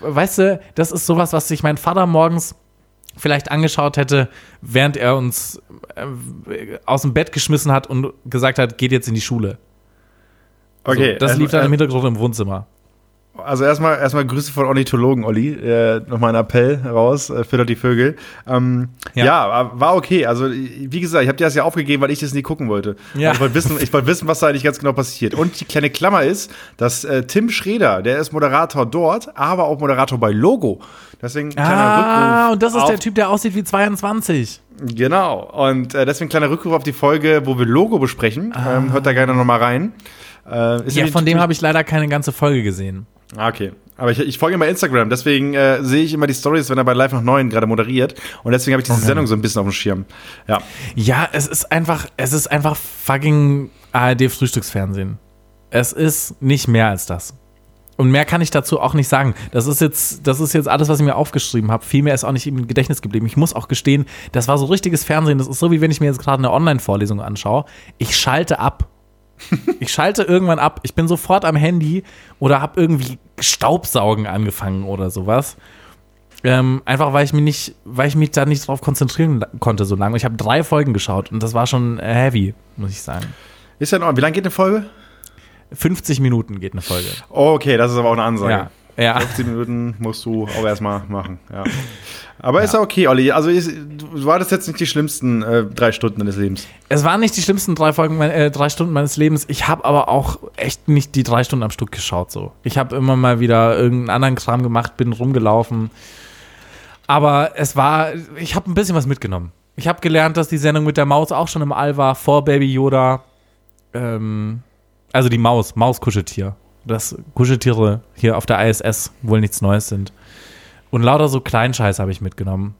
Weißt du, das ist sowas, was sich mein Vater morgens vielleicht angeschaut hätte, während er uns äh, aus dem Bett geschmissen hat und gesagt hat, geht jetzt in die Schule. okay, so, das lief dann erstmal- im Hintergrund im Wohnzimmer. Also erstmal erstmal Grüße von Ornithologen, Olli. Äh, Nochmal ein Appell raus, äh, füttert die Vögel. Ähm, ja. Ja. war okay. Also wie gesagt, ich habe dir das ja aufgegeben, weil ich das nie gucken wollte. Ja. Und Ich wollte wissen, ich wollte wissen, was da eigentlich ganz genau passiert. Und die kleine Klammer ist, dass äh, Tim Schreder, der ist Moderator dort, aber auch Moderator bei Logo. Deswegen kleiner Ah, Rückruf und das ist der Typ, der aussieht wie 22. Genau. Und äh, deswegen kleiner Rückruf auf die Folge, wo wir Logo besprechen. Ähm, hört da gerne nochmal rein. Äh, Ja, von dem habe ich leider keine ganze Folge gesehen. Ah, okay. Aber ich, ich folge ihm bei Instagram, deswegen äh, sehe ich immer die Stories, wenn er bei Live nach 9 gerade moderiert. Und deswegen habe ich diese Sendung so ein bisschen auf dem Schirm. Ja. Ja, es ist einfach, es ist einfach fucking ARD-Frühstücksfernsehen. Es ist nicht mehr als das. Und mehr kann ich dazu auch nicht sagen. Das ist jetzt, das ist jetzt alles, was ich mir aufgeschrieben habe. Viel mehr ist auch nicht im Gedächtnis geblieben. Ich muss auch gestehen, das war so richtiges Fernsehen. Das ist so, wie wenn ich mir jetzt gerade eine Online-Vorlesung anschaue. Ich schalte ab. Ich schalte irgendwann ab. Ich bin sofort am Handy oder habe irgendwie Staubsaugen angefangen oder sowas. Ähm, einfach weil ich mich nicht, weil ich mich da nicht drauf konzentrieren konnte so lange. Ich habe drei Folgen geschaut und das war schon heavy, muss ich sagen. Ist ja noch, wie lange geht eine Folge? 50 Minuten geht eine Folge. Okay, das ist aber auch eine Ansage. Ja. Ja. 15 Minuten musst du auch erstmal machen. Ja. Aber ist ja okay, Olli. Also ist, war das jetzt nicht die schlimmsten äh, drei Stunden deines Lebens. Es waren nicht die schlimmsten drei Folgen, äh, drei Stunden meines Lebens. Ich habe aber auch echt nicht die drei Stunden am Stück geschaut. So, ich habe immer mal wieder irgendeinen anderen Kram gemacht, bin rumgelaufen. Aber es war, ich habe ein bisschen was mitgenommen. Ich habe gelernt, dass die Sendung mit der Maus auch schon im All war vor Baby Yoda. Ähm, also die Maus, Mauskuscheltier. Dass Kuscheltiere hier auf der ISS wohl nichts Neues sind. Und lauter so Kleinscheiß habe ich mitgenommen.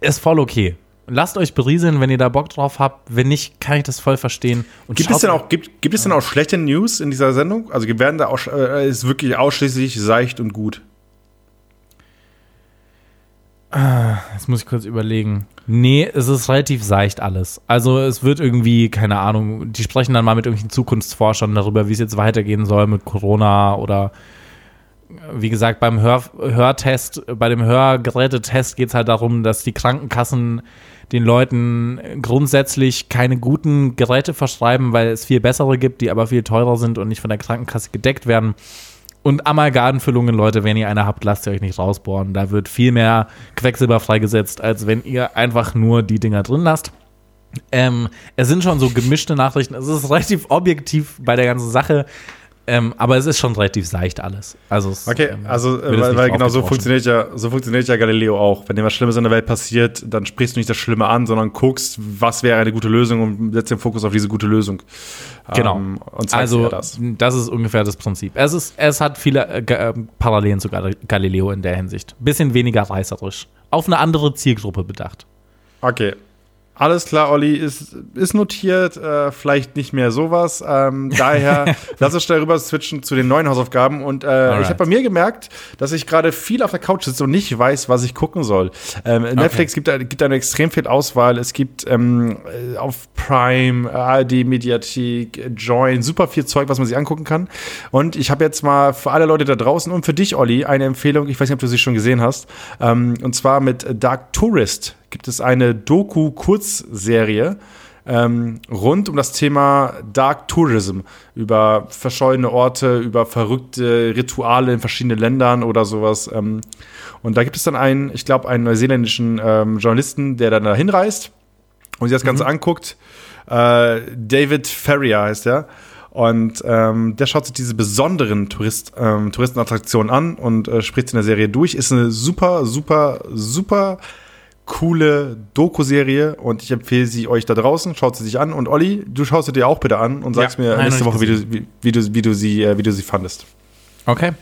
Ist voll okay. Lasst euch berieseln, wenn ihr da Bock drauf habt. Wenn nicht, kann ich das voll verstehen. Und Gibt es, denn auch, gibt, gibt es denn auch schlechte News in dieser Sendung? Also werden da auch, äh, ist wirklich ausschließlich seicht und gut. Jetzt muss ich kurz überlegen. Nee, es ist relativ seicht alles. Also es wird irgendwie, keine Ahnung, die sprechen dann mal mit irgendwelchen Zukunftsforschern darüber, wie es jetzt weitergehen soll mit Corona oder wie gesagt, beim Hör Hörtest, bei dem Hörgerätetest geht es halt darum, dass die Krankenkassen den Leuten grundsätzlich keine guten Geräte verschreiben, weil es viel bessere gibt, die aber viel teurer sind und nicht von der Krankenkasse gedeckt werden. Und Amalgamfüllungen, Leute, wenn ihr eine habt, lasst ihr euch nicht rausbohren. Da wird viel mehr Quecksilber freigesetzt, als wenn ihr einfach nur die Dinger drin lasst. Ähm, es sind schon so gemischte Nachrichten. Es ist relativ objektiv bei der ganzen Sache. Ähm, aber es ist schon relativ seicht alles. Also es, Okay, ähm, also äh, es weil, weil genau so funktioniert ja so funktioniert ja Galileo auch. Wenn dir was Schlimmes in der Welt passiert, dann sprichst du nicht das Schlimme an, sondern guckst, was wäre eine gute Lösung und setzt den Fokus auf diese gute Lösung. Genau. Ähm, Also das. das. ist ungefähr das Prinzip. Es, ist, es hat viele äh, äh, Parallelen zu Gal Galileo in der Hinsicht. Bisschen weniger reißerisch. Auf eine andere Zielgruppe bedacht. Okay. Alles klar, Olli, ist, ist notiert, äh, vielleicht nicht mehr sowas. Ähm, daher lass uns schnell rüber switchen zu den neuen Hausaufgaben. Und äh, Alright. ich habe bei mir gemerkt, dass ich gerade viel auf der Couch sitze und nicht weiß, was ich gucken soll. Ähm, Netflix gibt, gibt eine extrem viel Auswahl. Es gibt ähm, äh, auf Prime, ARD, Mediathek, Join, super viel Zeug, was man sich angucken kann. Und ich habe jetzt mal für alle Leute da draußen und für dich, Olli, eine Empfehlung. Ich weiß nicht, ob du sie schon gesehen hast. Ähm, und zwar mit Dark Tourist gibt es eine Doku-Kurzserie ähm, rund um das Thema Dark Tourism, über verschollene Orte, über verrückte Rituale in verschiedenen Ländern oder sowas. Ähm, und da gibt es dann einen, ich glaube, einen neuseeländischen ähm, Journalisten, der dann da hinreist und sich das Ganze anguckt. Äh, David Ferrier heißt er. Und ähm, der schaut sich diese besonderen Tourist, ähm, Touristenattraktionen an und äh, spricht sie in der Serie durch. Ist eine super, super, super coole Doku-Serie und ich empfehle sie euch da draußen. Schaut sie sich an. Und Olli, du schaust sie dir auch bitte an und sagst Ja, mir nein, nächste Woche, wie du, wie, wie, du, wie, du sie, äh, wie du sie fandest. Okay.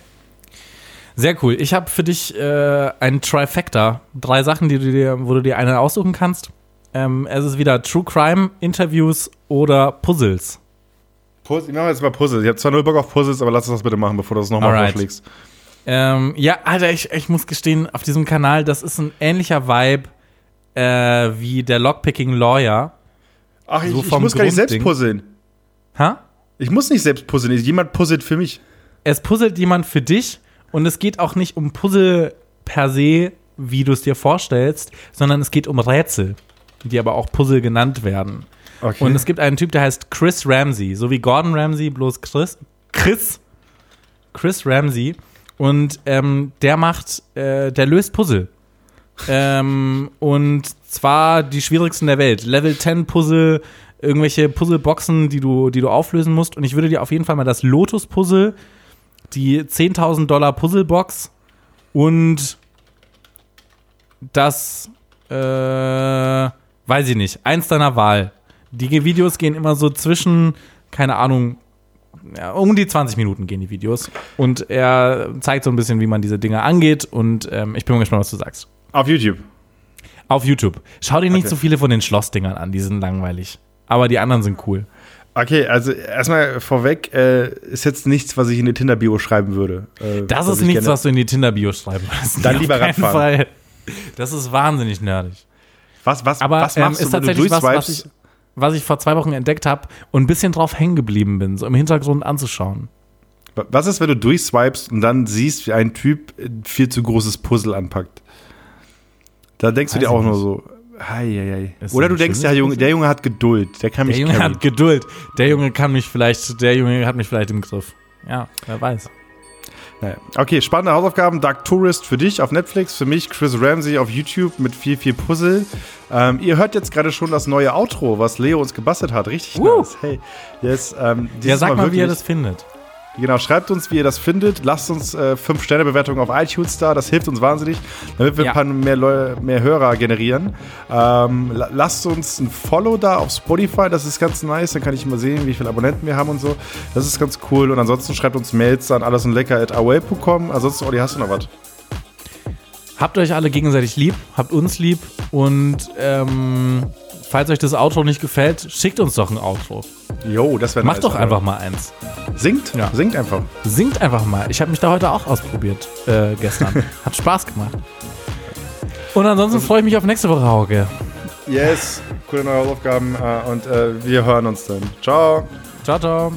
Sehr cool. Ich habe für dich äh, ein Trifecta. Drei Sachen, die du dir, wo du dir eine aussuchen kannst. Ähm, es ist wieder True Crime, Interviews oder Puzzles. Puzzle, ich mache jetzt mal Puzzles. Ich habe zwar null Bock auf Puzzles, aber lass uns das bitte machen, bevor du das nochmal vorschlägst. Ähm, ja, Alter, ich, ich muss gestehen, auf diesem Kanal, das ist ein ähnlicher Vibe äh, wie der Lockpicking Lawyer. Ach, ich, So ich muss gar nicht selbst Grundding. puzzeln. Ha? Ich muss nicht selbst puzzeln. Jemand puzzelt für mich. Es puzzelt jemand für dich und es geht auch nicht um Puzzle per se, wie du es dir vorstellst, sondern es geht um Rätsel, die aber auch Puzzle genannt werden. Okay. Und es gibt einen Typ, der heißt Chris Ramsey, so wie Gordon Ramsay, bloß Chris. Chris. Chris Ramsey. Und ähm, der macht, äh, der löst Puzzle. ähm, und zwar die schwierigsten der Welt. Level 10 Puzzle, irgendwelche Puzzleboxen, die du, die du auflösen musst. Und ich würde dir auf jeden Fall mal das Lotus-Puzzle, die 10.000 Dollar Puzzlebox und das äh, weiß ich nicht, eins deiner Wahl. Die Videos gehen immer so zwischen, keine Ahnung, ja, um die 20 Minuten gehen die Videos. Und er zeigt so ein bisschen, wie man diese Dinge angeht. Und ähm, ich bin mal gespannt, was du sagst. Auf YouTube. Auf YouTube. Schau dir nicht Okay. so viele von den Schlossdingern an, die sind langweilig. Aber die anderen sind cool. Okay, also erstmal vorweg, äh, ist jetzt nichts, was ich in die Tinder-Bio schreiben würde. Äh, Das ist ich nichts, was du in die Tinder-Bio schreiben würdest. Dann lieber Radfahren. Fall. Das ist wahnsinnig nerdig. Was, was, Aber was ähm, machst ist du, wenn du tatsächlich was, was durchswipest? ich, was ich vor zwei Wochen entdeckt habe und ein bisschen drauf hängen geblieben bin, so im Hintergrund anzuschauen. Was ist, wenn du durchswipest und dann siehst, wie ein Typ ein viel zu großes Puzzle anpackt? Da denkst du Weiß dir auch ich nur nicht. so, hei, hei, Oder du denkst, der Junge, der Junge hat Geduld, der kann mich Der Junge carryen. hat Geduld. Der Junge kann mich vielleicht, der Junge hat mich vielleicht im Griff. Ja, wer weiß. Naja. Okay, spannende Hausaufgaben. Dark Tourist für dich auf Netflix, für mich Chris Ramsey auf YouTube mit viel, viel Puzzle. Ähm, ihr hört jetzt gerade schon das neue Outro, was Leo uns gebastelt hat. Richtig Woo. nice. Hey, yes, ähm, Ja, sag mal, wie ihr wirklich- das findet. Genau, schreibt uns, wie ihr das findet. Lasst uns äh, 5-Sterne-Bewertungen auf iTunes da. Das hilft uns wahnsinnig, damit wir Ja. ein paar mehr, Leu mehr Hörer generieren. Ähm, la lasst uns ein Follow da auf Spotify. Das ist ganz nice. Dann kann ich immer sehen, wie viele Abonnenten wir haben und so. Das ist ganz cool. Und ansonsten schreibt uns Mails an allesundlecker.away.com. Ansonsten, Olli, hast du noch was? Habt euch alle gegenseitig lieb, habt uns lieb und ähm, falls euch das Outro nicht gefällt, schickt uns doch ein Outro. Jo, das wäre Macht nice. doch einfach mal eins. Singt? Ja. Singt einfach. Singt einfach mal. Ich habe mich da heute auch ausprobiert, äh, gestern. Hat Spaß gemacht. Und ansonsten freue ich mich auf nächste Woche, Hauke. Yes. Coole neue Hausaufgaben. Äh, und äh, wir hören uns dann. Ciao. Ciao, ciao.